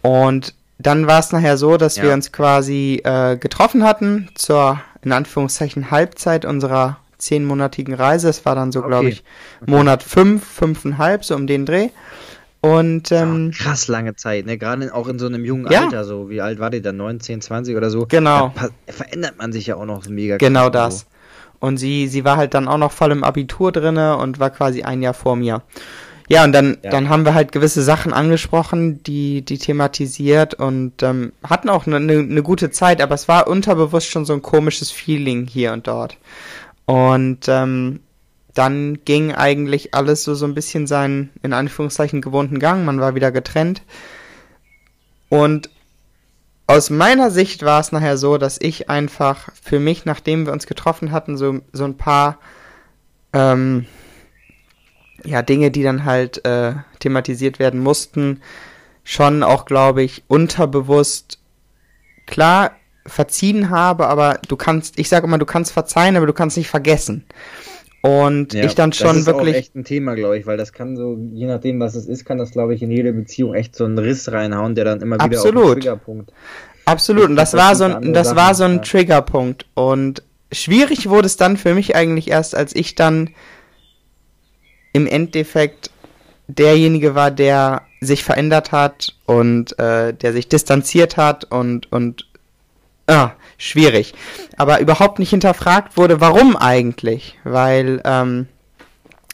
Und dann war es nachher so, dass Ja. wir uns quasi äh, getroffen hatten zur, in Anführungszeichen, Halbzeit unserer zehnmonatigen Reise. Es war dann so, glaube Okay. ich, Monat fünf, fünfeinhalb, so um den Dreh. Und ähm, Krass lange Zeit, ne? Gerade auch in so einem jungen Ja. Alter, so. Wie alt war die dann? 19, 20 oder so? Genau. Da verändert man sich ja auch noch mega. Genau krass, das. Und sie, sie war halt dann auch noch voll im Abitur drinne und war quasi ein Jahr vor mir. Ja, und dann, Ja. dann haben wir halt gewisse Sachen angesprochen, die, die thematisiert und ähm, hatten auch eine, eine, eine gute Zeit, aber es war unterbewusst schon so ein komisches Feeling hier und dort. Und ähm, dann ging eigentlich alles so, so ein bisschen seinen, in Anführungszeichen, gewohnten Gang. Man war wieder getrennt. Und aus meiner Sicht war es nachher so, dass ich einfach für mich, nachdem wir uns getroffen hatten, so, so ein paar ähm, ja, Dinge, die dann halt äh, thematisiert werden mussten, schon auch, glaube ich, unterbewusst klar verziehen habe, aber du kannst, ich sage immer, du kannst verzeihen, aber du kannst nicht vergessen. Und Ja, ich dann das schon ist wirklich. Auch echt ein Thema, glaube ich, weil das kann so, je nachdem, was es ist, kann das, glaube ich, in jede Beziehung echt so einen Riss reinhauen, der dann immer wieder auf Absolut. den Triggerpunkt. Absolut, und das Das war so ein, das war Sachen, so ein ja. Triggerpunkt. Und schwierig wurde es dann für mich eigentlich erst, als ich dann im Endeffekt derjenige war, der sich verändert hat und äh, der sich distanziert hat und und ah, schwierig. Aber überhaupt nicht hinterfragt wurde, warum eigentlich? Weil ähm,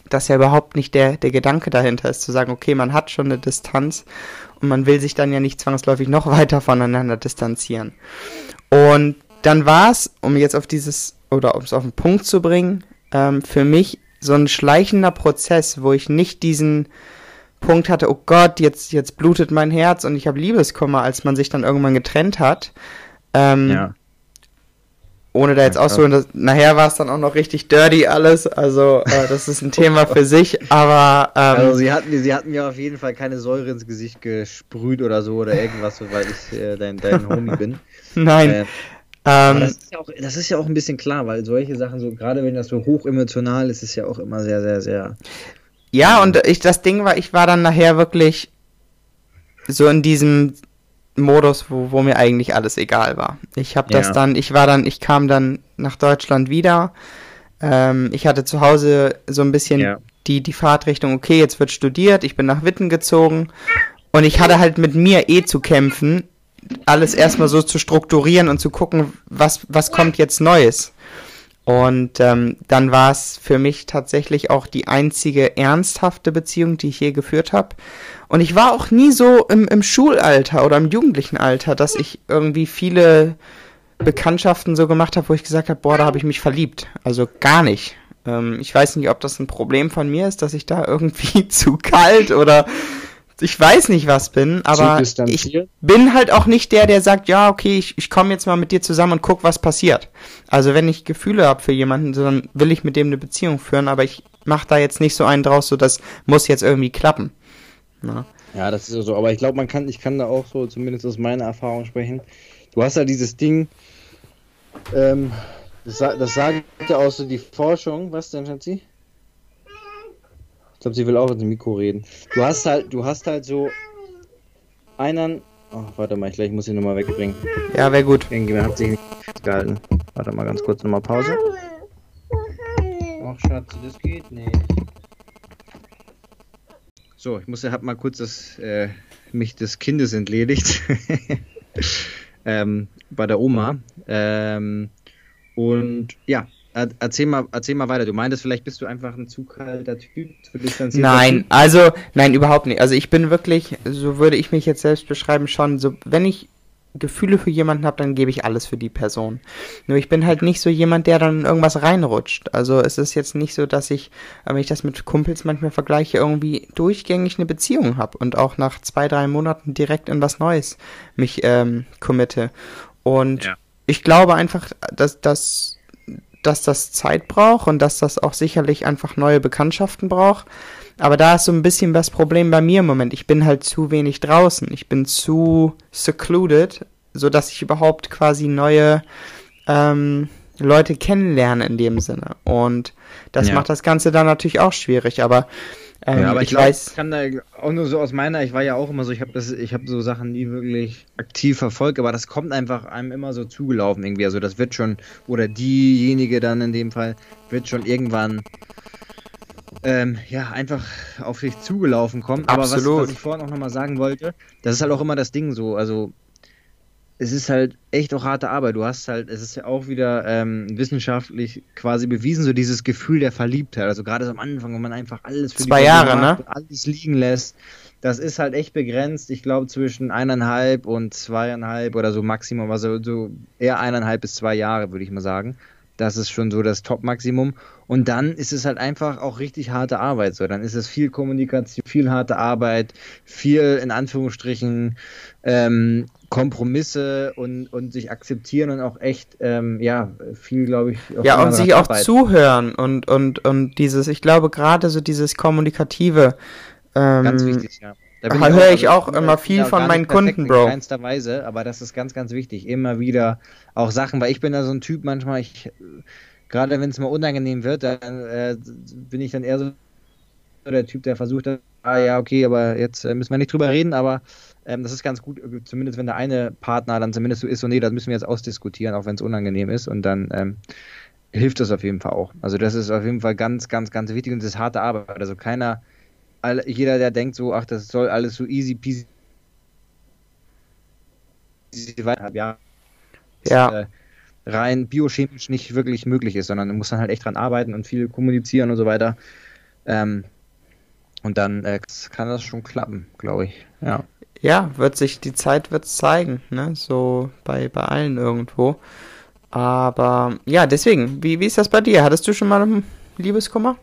das ja überhaupt nicht der, der Gedanke dahinter ist, zu sagen, okay, man hat schon eine Distanz und man will sich dann ja nicht zwangsläufig noch weiter voneinander distanzieren. Und dann war es, um jetzt auf dieses, oder um es auf den Punkt zu bringen, ähm, für mich so ein schleichender Prozess, wo ich nicht diesen Punkt hatte, oh Gott, jetzt, jetzt blutet mein Herz und ich habe Liebeskummer, als man sich dann irgendwann getrennt hat. Ähm, Ja. Ohne da jetzt Ja, auszuholen, das, nachher war es dann auch noch richtig dirty alles, also äh, das ist ein Thema für sich, aber ähm, Also sie hatten, sie hatten mir auf jeden Fall keine Säure ins Gesicht gesprüht oder so oder irgendwas, weil ich äh, dein, dein Homie bin. nein, Äh, Ähm, das, ist ja auch, das ist ja auch ein bisschen klar, weil solche Sachen, so gerade wenn das so hoch emotional ist, ist ja auch immer sehr, sehr, sehr. Ja, und ich, das Ding war, ich war dann nachher wirklich so in diesem Modus, wo, wo mir eigentlich alles egal war. Ich habe das Ja. dann, ich war dann, ich kam dann nach Deutschland wieder. Ähm, ich hatte zu Hause so ein bisschen Ja. die, die Fahrtrichtung, okay, jetzt wird studiert, ich bin nach Witten gezogen und ich hatte halt mit mir eh zu kämpfen, alles erstmal so zu strukturieren und zu gucken, was, was kommt jetzt Neues. Und ähm, dann war es für mich tatsächlich auch die einzige ernsthafte Beziehung, die ich je geführt habe. Und ich war auch nie so im, im Schulalter oder im jugendlichen Alter, dass ich irgendwie viele Bekanntschaften so gemacht habe, wo ich gesagt habe, boah, da habe ich mich verliebt. Also gar nicht. Ähm, ich weiß nicht, ob das ein Problem von mir ist, dass ich da irgendwie zu kalt oder ich weiß nicht was bin, aber ich bin halt auch nicht der, der sagt, ja, okay, ich, ich komme jetzt mal mit dir zusammen und guck, was passiert. Also wenn ich Gefühle habe für jemanden, dann will ich mit dem eine Beziehung führen, aber ich mache da jetzt nicht so einen draus, so das muss jetzt irgendwie klappen. Na? Ja, das ist ja so, aber ich glaube, man kann, ich kann da auch so, zumindest aus meiner Erfahrung sprechen. Du hast ja dieses Ding, ähm, das, das sagt ja auch so die Forschung, was denn, Schatzi? Ich glaube, sie will auch ins Mikro reden. Du hast halt, du hast halt so einen, oh, warte mal, ich gleich muss ihn nochmal wegbringen. Ja, wäre gut. Irgendjemand hat sich nicht festgehalten. Warte mal ganz kurz nochmal Pause. Ach, Schatz, das geht nicht. So, ich muss ja hab mal kurz das, äh, mich des Kindes entledigt. ähm, bei der Oma. Ähm, und ja, erzähl mal, erzähl mal weiter. Du meintest, vielleicht bist du einfach ein zu kalter Typ. Nein, also, nein, überhaupt nicht. Also ich bin wirklich, so würde ich mich jetzt selbst beschreiben, schon so, wenn ich Gefühle für jemanden habe, dann gebe ich alles für die Person. Nur ich bin halt nicht so jemand, der dann in irgendwas reinrutscht. Also es ist jetzt nicht so, dass ich, äh, wenn ich das mit Kumpels manchmal vergleiche, irgendwie durchgängig eine Beziehung habe und auch nach zwei, drei Monaten direkt in was Neues mich ähm, committe. Und Ja. ich glaube einfach, dass, dass, dass das Zeit braucht und dass das auch sicherlich einfach neue Bekanntschaften braucht. Aber da ist so ein bisschen das Problem bei mir im Moment. Ich bin halt zu wenig draußen. Ich bin zu secluded, so dass ich überhaupt quasi neue ähm, Leute kennenlerne in dem Sinne. Und das Ja. macht das Ganze dann natürlich auch schwierig. Aber, ähm, ja, aber ich, ich glaub, weiß, ich kann da auch nur so aus meiner, ich war ja auch immer so, ich habe das, ich habe so Sachen nie wirklich aktiv verfolgt, aber das kommt einfach einem immer so zugelaufen irgendwie. Also das wird schon, oder diejenige dann in dem Fall, wird schon irgendwann ähm, ja, einfach auf dich zugelaufen kommen. Aber was, Absolut. was ich vorhin auch nochmal sagen wollte, das ist halt auch immer das Ding so, also es ist halt echt auch harte Arbeit. Du hast halt, es ist ja auch wieder ähm, wissenschaftlich quasi bewiesen, so dieses Gefühl der Verliebtheit. Also gerade so am Anfang, wo man einfach alles für Zwei Jahre, macht ne? alles liegen lässt. Das ist halt echt begrenzt. Ich glaube zwischen eineinhalb und zweieinhalb oder so Maximum, also so eher eineinhalb bis zwei Jahre, würde ich mal sagen. Das ist schon so das Top-Maximum. Und dann ist es halt einfach auch richtig harte Arbeit. So, dann ist es viel Kommunikation, viel harte Arbeit, viel in Anführungsstrichen ähm, Kompromisse und, und sich akzeptieren und auch echt, ähm, ja, viel, glaube ich, ja, und sich auch zuhören und, und, und dieses, ich glaube gerade so dieses Kommunikative, ähm, Ganz wichtig, ja. Da höre bin ich auch immer viel da von meinen Kunden, in Bro. keinster Weise, aber das ist ganz, ganz wichtig. Immer wieder auch Sachen, weil ich bin da so ein Typ manchmal, ich, gerade wenn es mal unangenehm wird, dann äh, bin ich dann eher so der Typ, der versucht, ah ja, okay, aber jetzt äh, müssen wir nicht drüber reden, aber ähm, das ist ganz gut, äh, zumindest wenn der eine Partner dann zumindest so ist, so nee, das müssen wir jetzt ausdiskutieren, auch wenn es unangenehm ist und dann ähm, hilft das auf jeden Fall auch. Also das ist auf jeden Fall ganz, ganz, ganz wichtig und das ist harte Arbeit. Also keiner, alle, jeder, der denkt so, ach, das soll alles so easy peasy ja, ja. äh, rein biochemisch nicht wirklich möglich ist, sondern du musst dann halt echt dran arbeiten und viel kommunizieren und so weiter. Ähm, und dann äh, kann das schon klappen, glaube ich. Ja. Ja, wird sich, die Zeit wird's zeigen, ne? So bei, bei allen irgendwo. Aber ja, deswegen, wie, wie ist das bei dir? Hattest du schon mal einen Liebeskummer?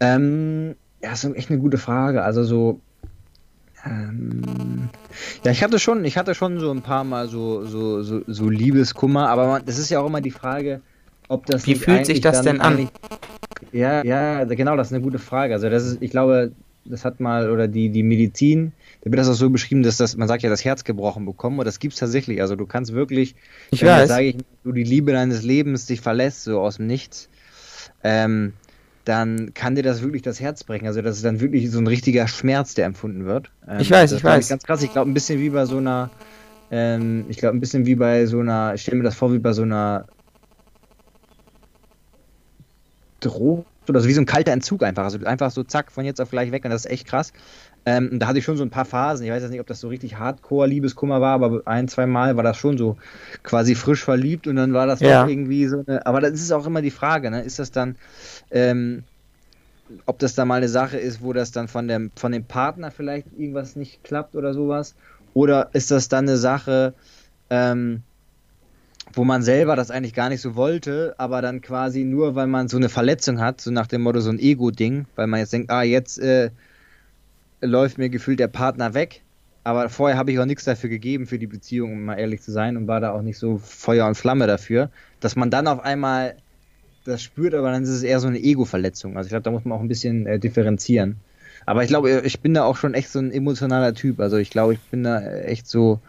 Ähm, ja, ist echt eine gute Frage. Also so, ähm, ja, ich hatte schon, ich hatte schon so ein paar Mal so, so, so, so Liebeskummer, aber man, das ist ja auch immer die Frage, ob das Wie fühlt sich das denn an? Ja, ja, genau, das ist eine gute Frage. Also das ist, ich glaube, das hat mal, oder die, die Medizin, da wird das auch so beschrieben, dass das, man sagt ja, das Herz gebrochen bekommen, und das gibt's tatsächlich. Also du kannst wirklich, Ich wenn weiß. sag ich, du die Liebe deines Lebens dich verlässt, so aus dem Nichts, ähm, dann kann dir das wirklich das Herz brechen. Also das ist dann wirklich so ein richtiger Schmerz, der empfunden wird. Ähm, Ich weiß, das ich weiß. Ganz krass. Ich glaube, ein bisschen wie bei so einer, ähm, ich glaube, ein bisschen wie bei so einer, ich stelle mir das vor, wie bei so einer Droge oder so wie so ein kalter Entzug einfach. Also einfach so zack, von jetzt auf gleich weg und das ist echt krass. Ähm, und da hatte ich schon so ein paar Phasen. Ich weiß jetzt nicht, ob das so richtig Hardcore-Liebeskummer war, aber ein, zwei Mal war das schon so quasi frisch verliebt und dann war das Ja. auch irgendwie so eine. Aber das ist auch immer die Frage, ne? Ist das dann, ähm, ob das da mal eine Sache ist, wo das dann von dem, von dem Partner vielleicht irgendwas nicht klappt oder sowas? Oder ist das dann eine Sache, ähm, wo man selber das eigentlich gar nicht so wollte, aber dann quasi nur, weil man so eine Verletzung hat, so nach dem Motto so ein Ego-Ding, weil man jetzt denkt, ah, jetzt äh, läuft mir gefühlt der Partner weg, aber vorher habe ich auch nichts dafür gegeben für die Beziehung, um mal ehrlich zu sein, und war da auch nicht so Feuer und Flamme dafür, dass man dann auf einmal das spürt, aber dann ist es eher so eine Ego-Verletzung. Also ich glaube, da muss man auch ein bisschen äh, differenzieren. Aber ich glaube, ich bin da auch schon echt so ein emotionaler Typ. Also ich glaube, ich bin da echt so,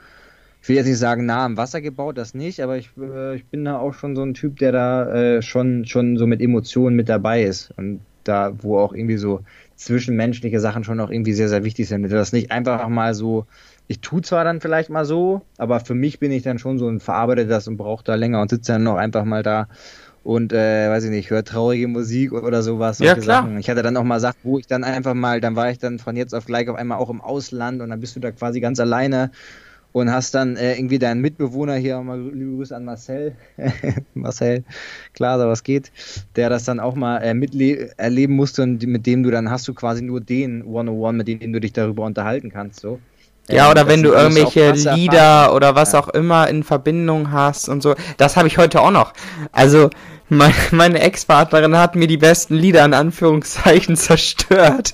ich will jetzt nicht sagen, nah am Wasser gebaut, das nicht, aber ich, äh, ich bin da auch schon so ein Typ, der da äh, schon, schon so mit Emotionen mit dabei ist. Und da, wo auch irgendwie so zwischenmenschliche Sachen schon auch irgendwie sehr, sehr wichtig sind. Das nicht einfach mal so, ich tue zwar dann vielleicht mal so, aber für mich bin ich dann schon so ein verarbeite das und brauche da länger und sitze dann noch einfach mal da und äh, weiß ich nicht, höre traurige Musik oder sowas. Ja, solche klar. Sachen. Ich hatte dann auch mal Sachen, wo ich dann einfach mal, dann war ich dann von jetzt auf gleich auf einmal auch im Ausland und dann bist du da quasi ganz alleine und hast dann äh, irgendwie deinen Mitbewohner hier auch mal liebe Grüße an Marcel, Marcel, klar, da was geht, der das dann auch mal äh, mitle erleben musste und mit dem du dann hast du quasi nur den 101, mit dem du dich darüber unterhalten kannst, so. Ja, Ähm, oder das wenn du irgendwelche Lieder oder was Ja. auch immer in Verbindung hast und so. Das habe ich heute auch noch. Also, mein, meine Ex-Partnerin hat mir die besten Lieder in Anführungszeichen zerstört.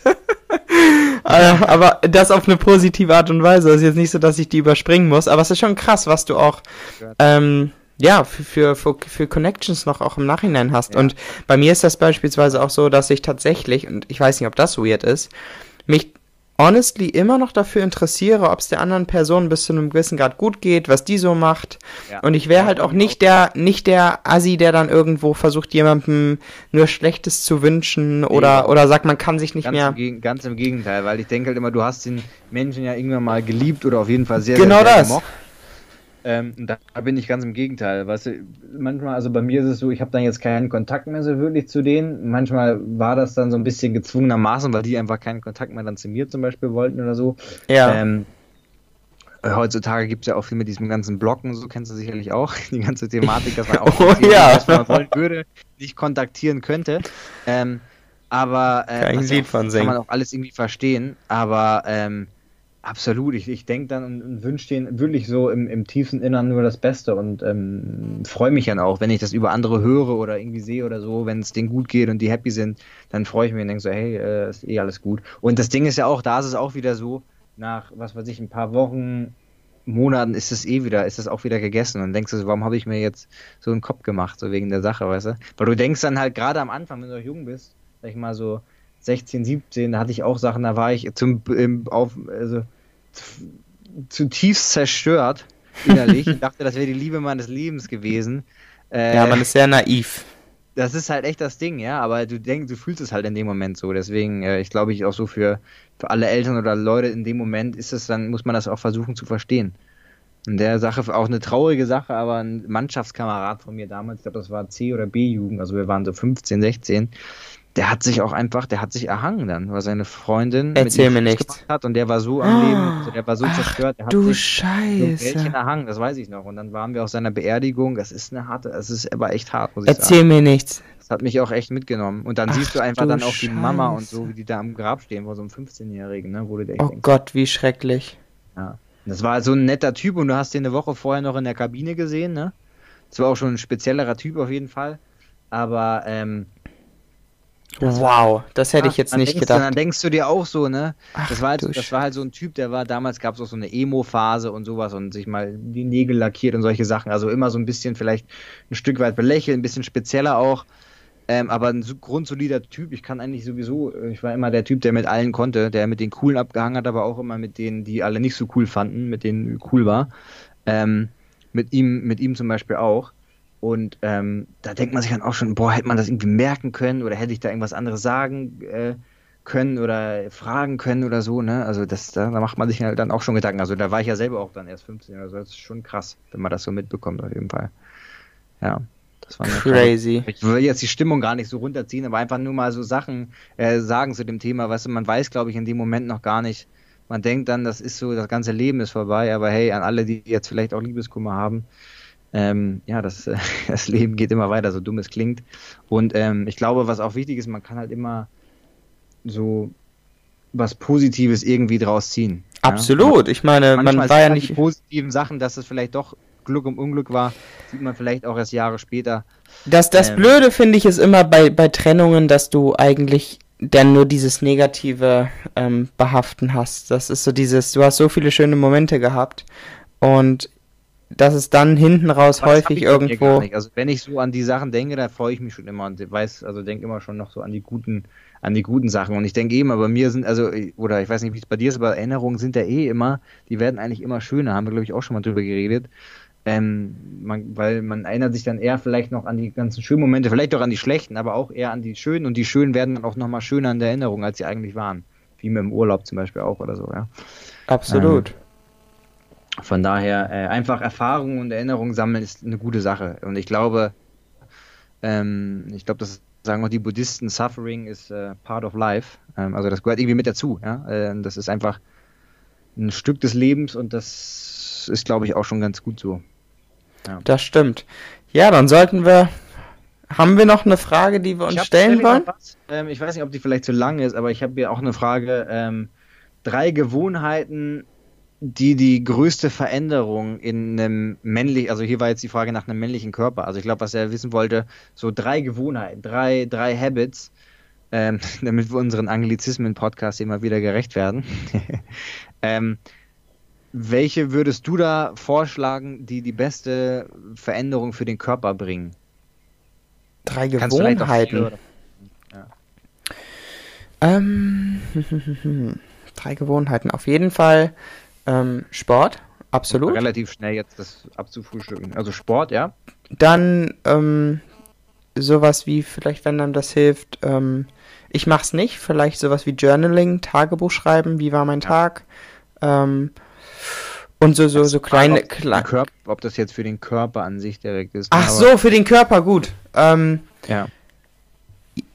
Äh, aber das auf eine positive Art und Weise. Es ist jetzt nicht so, dass ich die überspringen muss, aber es ist schon krass, was du auch ähm, ja, für, für, für, für Connections noch auch im Nachhinein hast. Ja. Und bei mir ist das beispielsweise auch so, dass ich tatsächlich, und ich weiß nicht, ob das weird ist, mich honestly immer noch dafür interessiere, ob es der anderen Person bis zu einem gewissen Grad gut geht, was die so macht. Ja. Und ich wäre Ja, halt auch ich nicht der, nicht der Assi, der dann irgendwo versucht, jemandem nur Schlechtes zu wünschen oder, Nee. oder sagt, man kann sich nicht Ganz, mehr. im Gegen, ganz im Gegenteil, weil ich denke halt immer, du hast den Menschen ja irgendwann mal geliebt oder auf jeden Fall sehr, Genau sehr, sehr das. gemocht. Ähm, da bin ich ganz im Gegenteil. Weißt du, manchmal, also bei mir ist es so, ich habe dann jetzt keinen Kontakt mehr so wirklich zu denen. Manchmal war das dann so ein bisschen gezwungenermaßen, weil die einfach keinen Kontakt mehr dann zu mir zum Beispiel wollten oder so. Ja. Ähm, äh, heutzutage gibt es ja auch viel mit diesem ganzen Blocken, so kennst du sicherlich auch, die ganze Thematik, dass man auch Oh, ja. was man wollen würde, nicht kontaktieren könnte. Ähm, aber äh, Kann kann man auch alles irgendwie verstehen. Aber ähm, absolut, ich, ich denke dann und, und wünsche denen wirklich so im, im tiefsten Innern nur das Beste und ähm, freue mich dann auch, wenn ich das über andere höre oder irgendwie sehe oder so, wenn es denen gut geht und die happy sind, dann freue ich mich und denke so, hey, äh, ist eh alles gut. Und das Ding ist ja auch, da ist es auch wieder so, nach, was weiß ich, ein paar Wochen, Monaten ist es eh wieder, ist es auch wieder gegessen und denkst du, so, warum habe ich mir jetzt so einen Kopf gemacht, so wegen der Sache, weißt du? Weil du denkst dann halt gerade am Anfang, wenn du noch jung bist, sag ich mal so 16, 17, da hatte ich auch Sachen, da war ich zum im, auf, also zutiefst zerstört innerlich und dachte, das wäre die Liebe meines Lebens gewesen. Äh, ja, man ist sehr naiv. das ist halt echt das Ding, ja, aber du denkst, du fühlst es halt in dem Moment so. Deswegen, äh, ich glaube, ich auch so für, für alle Eltern oder Leute in dem Moment ist es dann, muss man das auch versuchen zu verstehen. In der Sache auch eine traurige Sache, aber ein Mannschaftskamerad von mir damals, ich glaube, das war C- oder B-Jugend, also wir waren so 15, 16, der hat sich auch einfach, der hat sich erhangen dann, weil seine Freundin Erzähl ihm mir gemacht hat und der war so am Leben, also der war so zerstört, der hat Du sich so ein Scheiße. Geld erhangen, das weiß ich noch. Und dann waren wir auf seiner Beerdigung. Das ist eine harte, es ist aber echt hart, muss ich Erzähl sagen. mir nichts. Das hat mich auch echt mitgenommen. Und dann Ach, siehst du einfach du dann auch die Mama und Scheiße. so, wie die da am Grab stehen, vor so einem 15-Jährigen, ne, wo du echt Oh denkst, Gott, wie schrecklich. ja. Das war so ein netter Typ und du hast den eine Woche vorher noch in der Kabine gesehen, ne? Das war auch schon ein speziellerer Typ auf jeden Fall. Aber, ähm, Wow, das hätte ich Ach, jetzt nicht denkst Du, dann gedacht. denkst du dir auch so, ne? Ach, das war halt, das war halt so ein Typ, der war damals gab es auch so eine Emo-Phase und sowas und sich mal die Nägel lackiert und solche Sachen. Also immer so ein bisschen vielleicht ein Stück weit belächelt, ein bisschen spezieller auch. Ähm, aber ein so grundsolider Typ. Ich kann eigentlich sowieso, äh, ich war immer der Typ, der mit allen konnte, der mit den Coolen abgehangen hat, aber auch immer mit denen, die alle nicht so cool fanden, mit denen cool war. Ähm, mit ihm, mit ihm zum Beispiel auch. Und ähm, da denkt man sich dann auch schon, boah, hätte man das irgendwie merken können oder hätte ich da irgendwas anderes sagen äh, können oder fragen können oder so, ne? Also das, da, da macht man sich halt dann auch schon Gedanken. Also da war ich ja selber auch dann erst 15, also das ist schon krass, wenn man das so mitbekommt auf jeden Fall. Ja. Das war Crazy. Ich will jetzt die Stimmung gar nicht so runterziehen, aber einfach nur mal so Sachen äh, sagen zu dem Thema. Weißt du, man weiß, glaube ich, in dem Moment noch gar nicht. Man denkt dann, das ist so, das ganze Leben ist vorbei, aber hey, an alle, die jetzt vielleicht auch Liebeskummer haben, ähm, ja, das, äh, das Leben geht immer weiter, so dumm es klingt. Und ähm, ich glaube, was auch wichtig ist, man kann halt immer so was Positives irgendwie draus ziehen. ja? Absolut. Ich meine, man war ja sind Die nicht. positiven Sachen, dass es vielleicht doch Glück um Unglück war, sieht man vielleicht auch erst Jahre später. Das, das Ähm. Blöde finde ich ist immer bei, bei Trennungen, dass du eigentlich dann nur dieses negative ähm, Behaften hast. Das ist so dieses, du hast so viele schöne Momente gehabt und dass es dann hinten raus Aber das häufig irgendwo. nicht. Also wenn ich so an die Sachen denke, da freue ich mich schon immer und weiß, also denke immer schon noch so an die guten, an die guten Sachen. Und ich denke eben, bei mir sind, also, oder ich weiß nicht, wie es bei dir ist, aber Erinnerungen sind ja eh immer, die werden eigentlich immer schöner, haben wir, glaube ich, auch schon mal drüber geredet. Ähm, man, weil man erinnert sich dann eher vielleicht noch an die ganzen schönen Momente, vielleicht auch an die schlechten, aber auch eher an die schönen und die schönen werden dann auch nochmal schöner in der Erinnerung, als sie eigentlich waren. Wie mit dem Urlaub zum Beispiel auch oder so, ja. Absolut. Von daher äh, einfach Erfahrungen und Erinnerungen sammeln ist eine gute Sache. Und ich glaube, ähm, ich glaube, das sagen auch die Buddhisten, Suffering is äh, part of life. Ähm, also das gehört irgendwie mit dazu. Ja? Äh, das ist einfach ein Stück des Lebens und das ist, glaube ich, auch schon ganz gut so. Das stimmt. Ja, dann sollten wir. Haben wir noch eine Frage, die wir uns stellen wollen? Ähm, ich weiß nicht, ob die vielleicht zu lang ist, aber ich habe hier auch eine Frage. Ähm, drei Gewohnheiten, die die größte Veränderung in einem männlichen, also hier war jetzt die Frage nach einem männlichen Körper. Also ich glaube, was er wissen wollte, so drei Gewohnheiten, drei, drei Habits, ähm, damit wir unseren Anglizismen-Podcast immer wieder gerecht werden. ähm, welche würdest du da vorschlagen, die die beste Veränderung für den Körper bringen? Drei Kannst Gewohnheiten. Ähm, drei Gewohnheiten. Auf jeden Fall ähm, Sport, absolut. Relativ schnell jetzt das abzufrühstücken. Also Sport, ja. Dann ähm, sowas wie, vielleicht wenn einem das hilft, ähm, ich mach's nicht, vielleicht sowas wie Journaling, Tagebuch schreiben, wie war mein Ja. Tag. Ähm, und so, so, so kleine, ob, Körper, ob das jetzt für den Körper an sich direkt ist. Ach so, für den Körper gut. Ähm, Ja.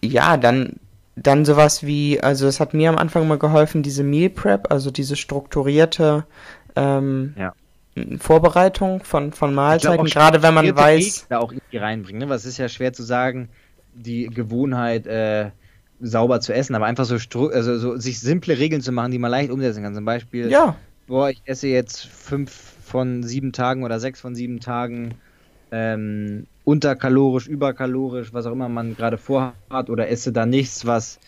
ja, dann, dann sowas wie, also es hat mir am Anfang mal geholfen, diese Meal Prep, also diese strukturierte ähm, Ja. Vorbereitung von, von Mahlzeiten, gerade wenn man weiß, Wege da auch irgendwie reinbringen. Ne? Was ist ja schwer zu sagen, die Gewohnheit äh, sauber zu essen, aber einfach so, also so sich simple Regeln zu machen, die man leicht umsetzen kann. Zum Beispiel, ja, boah, ich esse jetzt fünf von sieben Tagen oder sechs von sieben Tagen ähm, unterkalorisch, überkalorisch, was auch immer man gerade vorhat, oder esse da nichts, was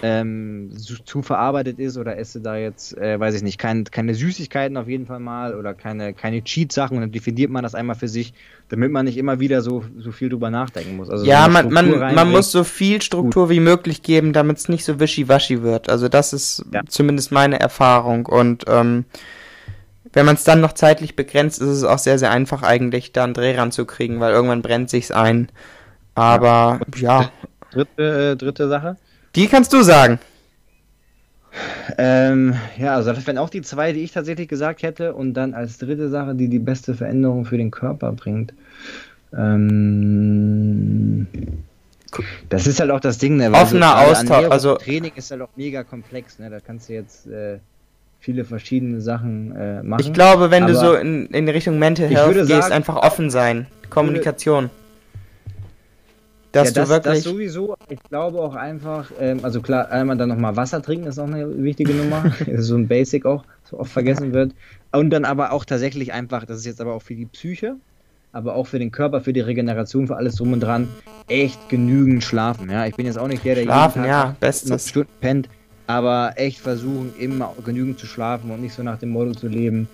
ähm, zu, verarbeitet ist, oder esse da jetzt, äh, weiß ich nicht, kein, keine Süßigkeiten auf jeden Fall mal, oder keine, keine Cheat-Sachen, und dann definiert man das einmal für sich, damit man nicht immer wieder so, so viel drüber nachdenken muss. Also so ja, eine man, man, man muss so viel Struktur wie möglich geben, damit es nicht so wischiwaschi wird. Also das ist Ja. zumindest meine Erfahrung. Und ähm, wenn man es dann noch zeitlich begrenzt, ist es auch sehr, sehr einfach eigentlich, da einen Dreh ranzukriegen, weil irgendwann brennt sich's ein. Aber ja, Dritte, äh, dritte Sache. die kannst du sagen. Ähm, ja, also das wären auch die zwei, die ich tatsächlich gesagt hätte. Und dann als dritte Sache, die die beste Veränderung für den Körper bringt. Ähm, das ist halt auch das Ding, ne? Offener gerade Austausch, also- Training ist halt auch mega komplex, ne? Da kannst du jetzt äh, viele verschiedene Sachen äh, machen. Ich glaube, wenn du so in, in Richtung Mental Health gehst, sagen- einfach offen sein. Kommunikation. Dass ja, du das, wirklich. das sowieso. Ich glaube auch einfach, ähm, also klar, einmal dann nochmal Wasser trinken ist auch eine wichtige Nummer. so ein Basic auch, so oft vergessen wird. Und dann aber auch tatsächlich einfach, das ist jetzt aber auch für die Psyche, aber auch für den Körper, für die Regeneration, für alles drum und dran, echt genügend schlafen. Ja, ich bin jetzt auch nicht der, der Schlafen, jeden ja, Tag bestes. noch Stunden pennt, aber echt versuchen, immer genügend zu schlafen und nicht so nach dem Motto zu leben,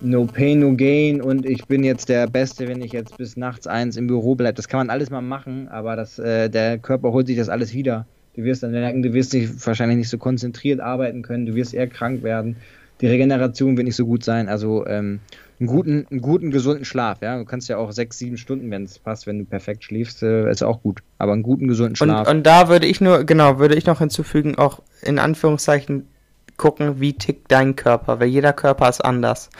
No Pain, No Gain und ich bin jetzt der Beste, wenn ich jetzt bis nachts eins im Büro bleibe. Das kann man alles mal machen, aber das, äh, der Körper holt sich das alles wieder. Du wirst dann merken, du wirst nicht, wahrscheinlich nicht so konzentriert arbeiten können, du wirst eher krank werden. Die Regeneration wird nicht so gut sein. Also ähm, einen guten, einen guten, gesunden Schlaf. Ja, du kannst ja auch sechs, sieben Stunden, wenn es passt, wenn du perfekt schläfst, äh, ist auch gut. Aber einen guten, gesunden Und, Schlaf. und da würde ich nur, genau, würde ich noch hinzufügen, auch in Anführungszeichen gucken, wie tickt dein Körper, weil jeder Körper ist anders.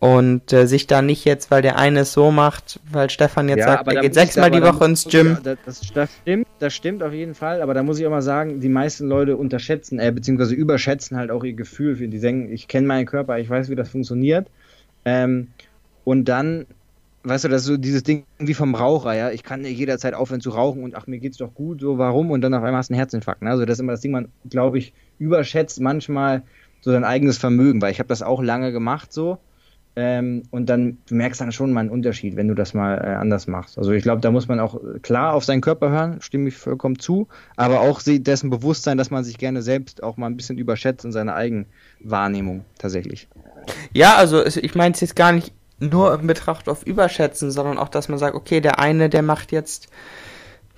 Und äh, sich da nicht jetzt, weil der eine es so macht, weil Stefan jetzt sagt, aber er geht sechsmal die Woche ins Gym. Das, das, das stimmt, das stimmt auf jeden Fall, aber da muss ich auch mal sagen, die meisten Leute unterschätzen, äh, beziehungsweise überschätzen halt auch ihr Gefühl für die denken, ich kenne meinen Körper, ich weiß, wie das funktioniert. Ähm, und dann, weißt du, das ist so dieses Ding wie vom Raucher, ja, ich kann jederzeit aufhören zu rauchen und ach, mir geht's doch gut, so warum? Und dann auf einmal hast du einen Herzinfarkt. Ne? Also das ist immer das Ding, man, glaube ich, überschätzt manchmal so sein eigenes Vermögen, weil ich habe das auch lange gemacht so. Ähm, und dann du merkst dann schon mal einen Unterschied, wenn du das mal äh, anders machst. Also ich glaube, da muss man auch äh, klar auf seinen Körper hören, stimme ich vollkommen zu, aber auch se- dessen bewusst sein, dass man sich gerne selbst auch mal ein bisschen überschätzt in seiner Eigenwahrnehmung tatsächlich. Ja, also ich meine es jetzt gar nicht nur in Betracht auf Überschätzen, sondern auch, dass man sagt, okay, der eine, der macht jetzt,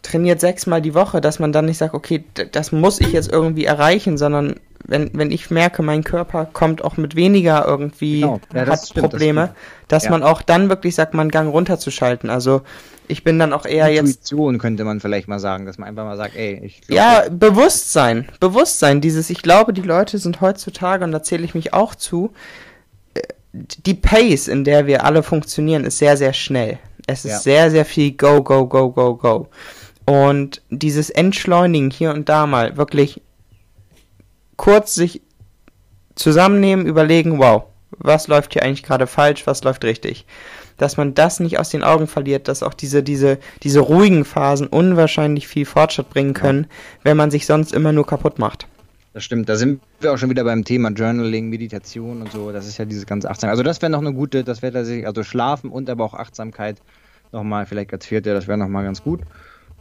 trainiert sechsmal die Woche, dass man dann nicht sagt, okay, das muss ich jetzt irgendwie erreichen, sondern wenn, wenn ich merke, mein Körper kommt auch mit weniger irgendwie, Genau. Ja, das hat stimmt, das Probleme, stimmt. dass Ja. man auch dann wirklich sagt, mal einen Gang runterzuschalten. Also ich bin dann auch eher jetzt Intuition könnte man vielleicht mal sagen, dass man einfach mal sagt, ey, ich glaub, ja, Bewusstsein. Bewusstsein. Dieses, ich glaube, die Leute sind heutzutage, und da zähle ich mich auch zu, die Pace, in der wir alle funktionieren, ist sehr, sehr schnell. Es ist Ja. sehr, sehr viel Go, Go, Go, Go, Go. Und dieses Entschleunigen hier und da mal wirklich kurz sich zusammennehmen, überlegen, wow, was läuft hier eigentlich gerade falsch, was läuft richtig. Dass man das nicht aus den Augen verliert, dass auch diese, diese, diese ruhigen Phasen unwahrscheinlich viel Fortschritt bringen können, wenn man sich sonst immer nur kaputt macht. Das stimmt, da sind wir auch schon wieder beim Thema Journaling, Meditation und so. Das ist ja dieses ganze Achtsam. Also das wäre noch eine gute, das wäre tatsächlich, also Schlafen und aber auch Achtsamkeit nochmal, vielleicht als vierte, das wäre nochmal ganz gut.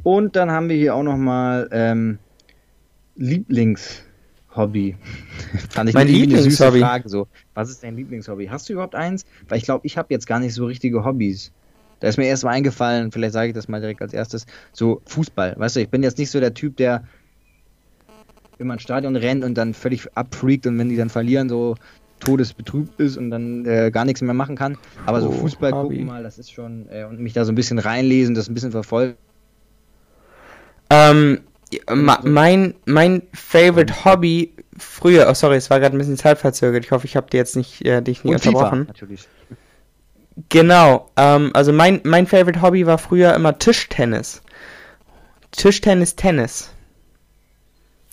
Und dann haben wir hier auch nochmal ähm, Lieblingshobby. Fand ich Mein Lieblingshobby? Frage so. Was ist dein Lieblingshobby? Hast du überhaupt eins? Weil ich glaube, ich habe jetzt gar nicht so richtige Hobbys. Da ist mir erst mal eingefallen, vielleicht sage ich das mal direkt als erstes, so Fußball. Weißt du, ich bin jetzt nicht so der Typ, der immer ins Stadion rennt und dann völlig abfreakt und wenn die dann verlieren, so todesbetrübt ist und dann äh, gar nichts mehr machen kann. Aber so Oh, Fußball Hobby. gucken mal, das ist schon, äh, und mich da so ein bisschen reinlesen, das ein bisschen verfolgen. Ähm, ma, mein, mein Favorite Hobby früher, oh sorry, es war gerade ein bisschen zeitverzögert. Ich hoffe, ich habe dir jetzt nicht, äh, dich nicht Und FIFA unterbrochen. natürlich. Genau, ähm, also mein, mein Favorite Hobby war früher immer Tischtennis. Tischtennis, Tennis.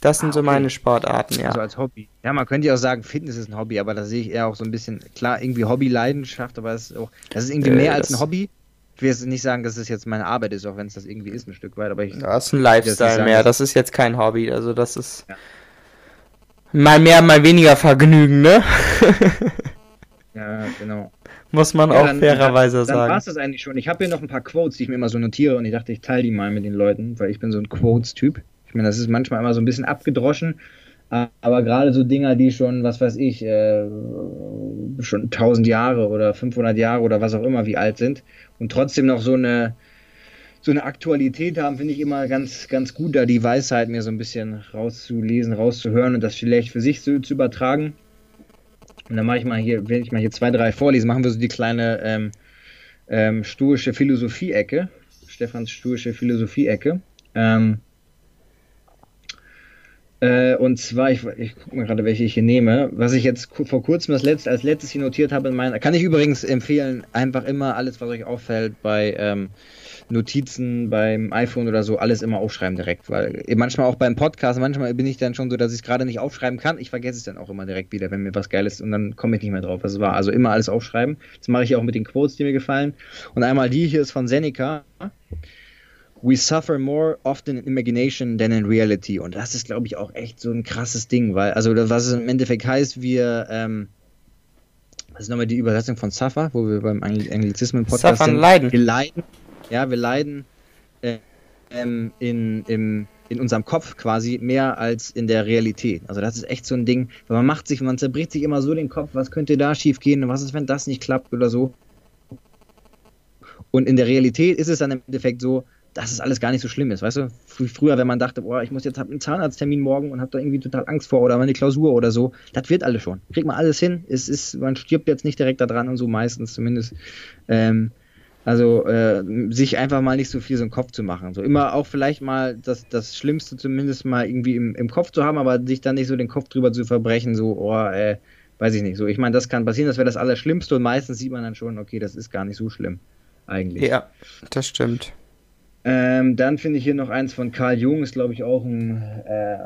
Das sind Ah, so okay. meine Sportarten, ja. Also als Hobby. Ja, man könnte ja auch sagen, Fitness ist ein Hobby, aber da sehe ich eher auch so ein bisschen, klar, irgendwie Hobby-Leidenschaft, aber es ist auch, das ist irgendwie Äh, mehr als das- ein Hobby. Ich will jetzt nicht sagen, dass es jetzt meine Arbeit ist, auch wenn es das irgendwie ist, ein Stück weit, aber ich, Das ist ein Das Lifestyle sagen, mehr, das- das ist jetzt kein Hobby, also das ist Ja. mal mehr, mal weniger Vergnügen, ne? ja, genau. Muss man Ja, auch dann- fairerweise dann, Dann war sagen. es das eigentlich schon. Ich habe hier noch ein paar Quotes, die ich mir immer so notiere und ich dachte, ich teile die mal mit den Leuten, weil ich bin so ein Quotes-Typ. Ich meine, das ist manchmal immer so ein bisschen abgedroschen, aber gerade so Dinger, die schon, was weiß ich, äh, schon 1000 Jahre oder 500 Jahre oder was auch immer wie alt sind und trotzdem noch so eine so eine Aktualität haben, finde ich immer ganz, ganz gut, da die Weisheit mir so ein bisschen rauszulesen, rauszuhören und das vielleicht für sich zu, zu übertragen. Und dann mache ich mal hier, wenn ich mal hier zwei, drei vorlese, machen wir so die kleine ähm, ähm, stoische Philosophie-Ecke. Stefans stoische Philosophie-Ecke. Ähm, äh, und zwar, ich, ich gucke mal gerade, welche ich hier nehme. Was ich jetzt vor kurzem das letzte, als letztes hier notiert habe, in meiner, kann ich übrigens empfehlen, einfach immer alles, was euch auffällt, bei ähm, Notizen, beim iPhone oder so, alles immer aufschreiben direkt. Weil manchmal auch beim Podcast, manchmal bin ich dann schon so, dass ich es gerade nicht aufschreiben kann. Ich vergesse es dann auch immer direkt wieder, wenn mir was geil ist und dann komme ich nicht mehr drauf, was es war. Also immer alles aufschreiben. Das mache ich auch mit den Quotes, die mir gefallen. Und einmal die hier ist von Seneca. We suffer more often in imagination than in reality. Und das ist, glaube ich, auch echt so ein krasses Ding, weil, also, was es im Endeffekt heißt, wir, ähm, was ist nochmal die Übersetzung von suffer, wo wir beim Angl Anglizismen-Podcast sind? leiden. Wir leiden, ja, wir leiden äh, ähm, in, im, in unserem Kopf quasi mehr als in der Realität. Also das ist echt so ein Ding, weil man macht sich, man zerbricht sich immer so den Kopf, was könnte da schief gehen und was ist, wenn das nicht klappt oder so. Und in der Realität ist es dann im Endeffekt so, dass es alles gar nicht so schlimm ist, weißt du? Früher, wenn man dachte, boah, ich muss jetzt einen Zahnarzttermin morgen und habe da irgendwie total Angst vor oder meine Klausur oder so, das wird alles schon. Kriegt man alles hin. Es ist, man stirbt jetzt nicht direkt da dran und so meistens zumindest. Ähm, also äh, sich einfach mal nicht so viel so einen Kopf zu machen. So immer auch vielleicht mal das, das Schlimmste zumindest mal irgendwie im, im Kopf zu haben, aber sich dann nicht so den Kopf drüber zu verbrechen, so, oh, äh, weiß ich nicht. So, ich meine, das kann passieren, das wäre das Allerschlimmste und meistens sieht man dann schon, okay, das ist gar nicht so schlimm eigentlich. Ja, das stimmt. Ähm, dann finde ich hier noch eins von Carl Jung, ist glaube ich auch ein, äh,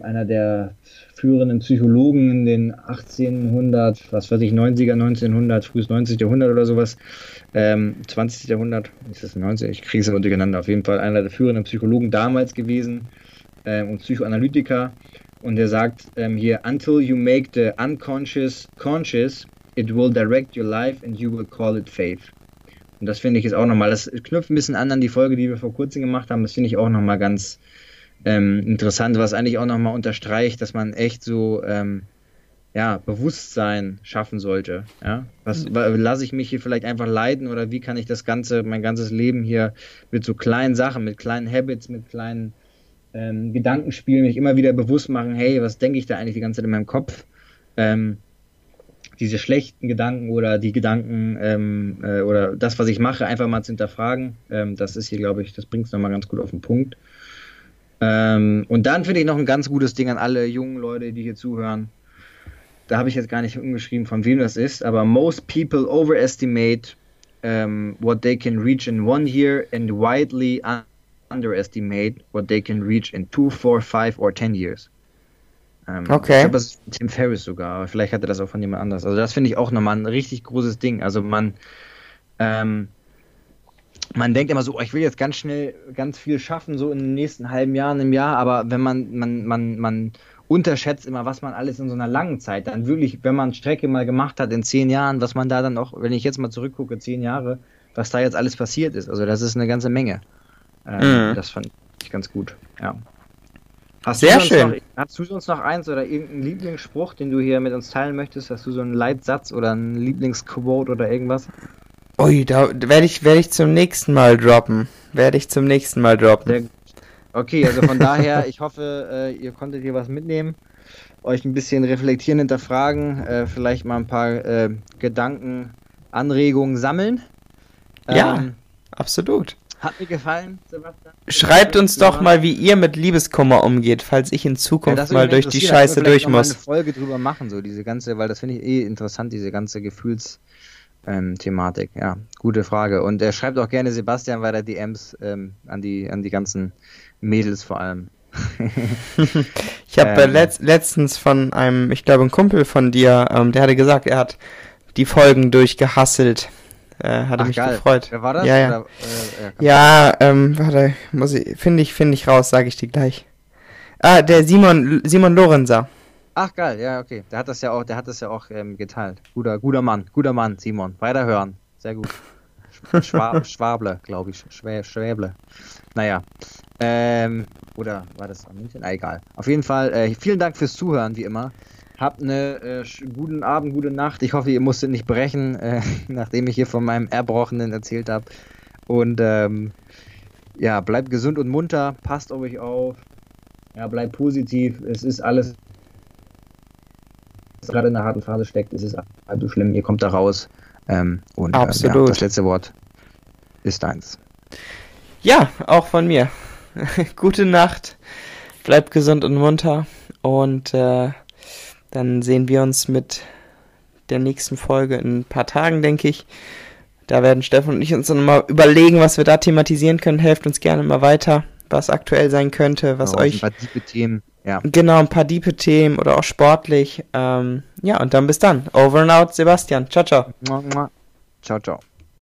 einer der führenden Psychologen in den 1800, was weiß ich, 90er, 1900, frühes 90. Jahrhundert oder sowas, ähm, 20. Jahrhundert, ist das 90? Ich kriege es immer durcheinander, auf jeden Fall einer der führenden Psychologen damals gewesen ähm, und Psychoanalytiker. Und er sagt ähm, hier, until you make the unconscious conscious, it will direct your life and you will call it faith. Und das finde ich jetzt auch nochmal, das knüpft ein bisschen an an die Folge, die wir vor kurzem gemacht haben. Das finde ich auch nochmal ganz ähm, interessant, was eigentlich auch nochmal unterstreicht, dass man echt so ähm, ja, Bewusstsein schaffen sollte. Ja? Was lasse ich mich hier vielleicht einfach leiden oder wie kann ich das Ganze, mein ganzes Leben hier mit so kleinen Sachen, mit kleinen Habits, mit kleinen ähm, Gedankenspielen mich immer wieder bewusst machen, hey, was denke ich da eigentlich die ganze Zeit in meinem Kopf? Ähm, diese schlechten Gedanken oder die Gedanken ähm, äh, oder das, was ich mache, einfach mal zu hinterfragen. Ähm, das ist hier, glaube ich, das bringt es nochmal ganz gut auf den Punkt. Ähm, und dann finde ich noch ein ganz gutes Ding an alle jungen Leute, die hier zuhören. Da habe ich jetzt gar nicht umgeschrieben, von wem das ist, aber most people overestimate um, what they can reach in one year and widely underestimate what they can reach in two, four, five or ten years. Ähm, Okay. Ich glaube, das ist Tim Ferriss sogar, aber vielleicht hatte das auch von jemand anders. Also das finde ich auch nochmal ein richtig großes Ding. Also man, ähm, man denkt immer so, oh, ich will jetzt ganz schnell ganz viel schaffen, so in den nächsten halben Jahren, im Jahr, aber wenn man, man, man, man unterschätzt immer, was man alles in so einer langen Zeit dann wirklich, wenn man Strecke mal gemacht hat in zehn Jahren, was man da dann auch, wenn ich jetzt mal zurückgucke, zehn Jahre, was da jetzt alles passiert ist. Also das ist eine ganze Menge. Ähm, Mhm. Das fand ich ganz gut, ja. Hast Sehr schön. Noch, hast du sonst noch eins oder irgendeinen Lieblingsspruch, den du hier mit uns teilen möchtest? Hast du so einen Leitsatz oder einen Lieblingsquote oder irgendwas? Ui, da werde ich, werde ich zum nächsten Mal droppen. Werde ich zum nächsten Mal droppen. Sehr. Okay, also von daher, ich hoffe, äh, ihr konntet hier was mitnehmen, euch ein bisschen reflektieren, hinterfragen, äh, vielleicht mal ein paar äh, Gedanken, Anregungen sammeln. Ja. Ähm, Absolut. Hat mir gefallen, Sebastian. Schreibt uns doch mal, wie ihr mit Liebeskummer umgeht, falls ich in Ja, Zukunft würde mal durch die Scheiße durch muss. eine Folge drüber machen, so diese ganze, weil das finde ich eh interessant, diese ganze Gefühls. Ähm, Thematik, ja, gute Frage. Und er schreibt auch gerne Sebastian weiter DMs ähm, an die an die ganzen Mädels vor allem. Ich habe äh, Ähm. letzt, letztens von einem, ich glaube, ein Kumpel von dir, ähm, der hatte gesagt, er hat die Folgen durchgehasselt. Äh, hatte Ach, mich geil. gefreut. Wer war das? Ja, ja. Oder, äh, ja, Ja, ähm, warte, muss ich, finde ich, finde ich raus, sage ich dir gleich. Ah, der Simon, Simon Lorenzer. Ach geil, ja, okay. Der hat das ja auch, der hat das ja auch ähm, geteilt. Guter, guter Mann, guter Mann, Simon. Weiterhören. Sehr gut. Schwa Schwable, glaube ich. Schwä Schwäble. Naja. Ähm, oder war das am München? Ah, egal. Auf jeden Fall, äh, vielen Dank fürs Zuhören, wie immer. Habt einen äh, guten Abend, gute Nacht. Ich hoffe, ihr musstet nicht brechen, äh, nachdem ich hier von meinem Erbrochenen erzählt habe. Und ähm, ja, bleibt gesund und munter, passt auf euch auf. Ja, bleibt positiv. Es ist alles gerade in einer harten Phase steckt, ist es halb so schlimm. Ihr kommt da raus. Ähm, und ähm, ja, Absolut. das letzte Wort ist deins. Ja, auch von mir. Gute Nacht, bleibt gesund und munter und äh, dann sehen wir uns mit der nächsten Folge in ein paar Tagen, denke ich. Da werden Steffen und ich uns dann mal überlegen, was wir da thematisieren können. Helft uns gerne mal weiter, was aktuell sein könnte, was Genau, euch Ein paar tiefe Themen. Ja. Genau, ein paar diepe Themen oder auch sportlich. Ähm, ja, und dann bis dann. Over and out, Sebastian. Ciao, ciao. Ciao, ciao.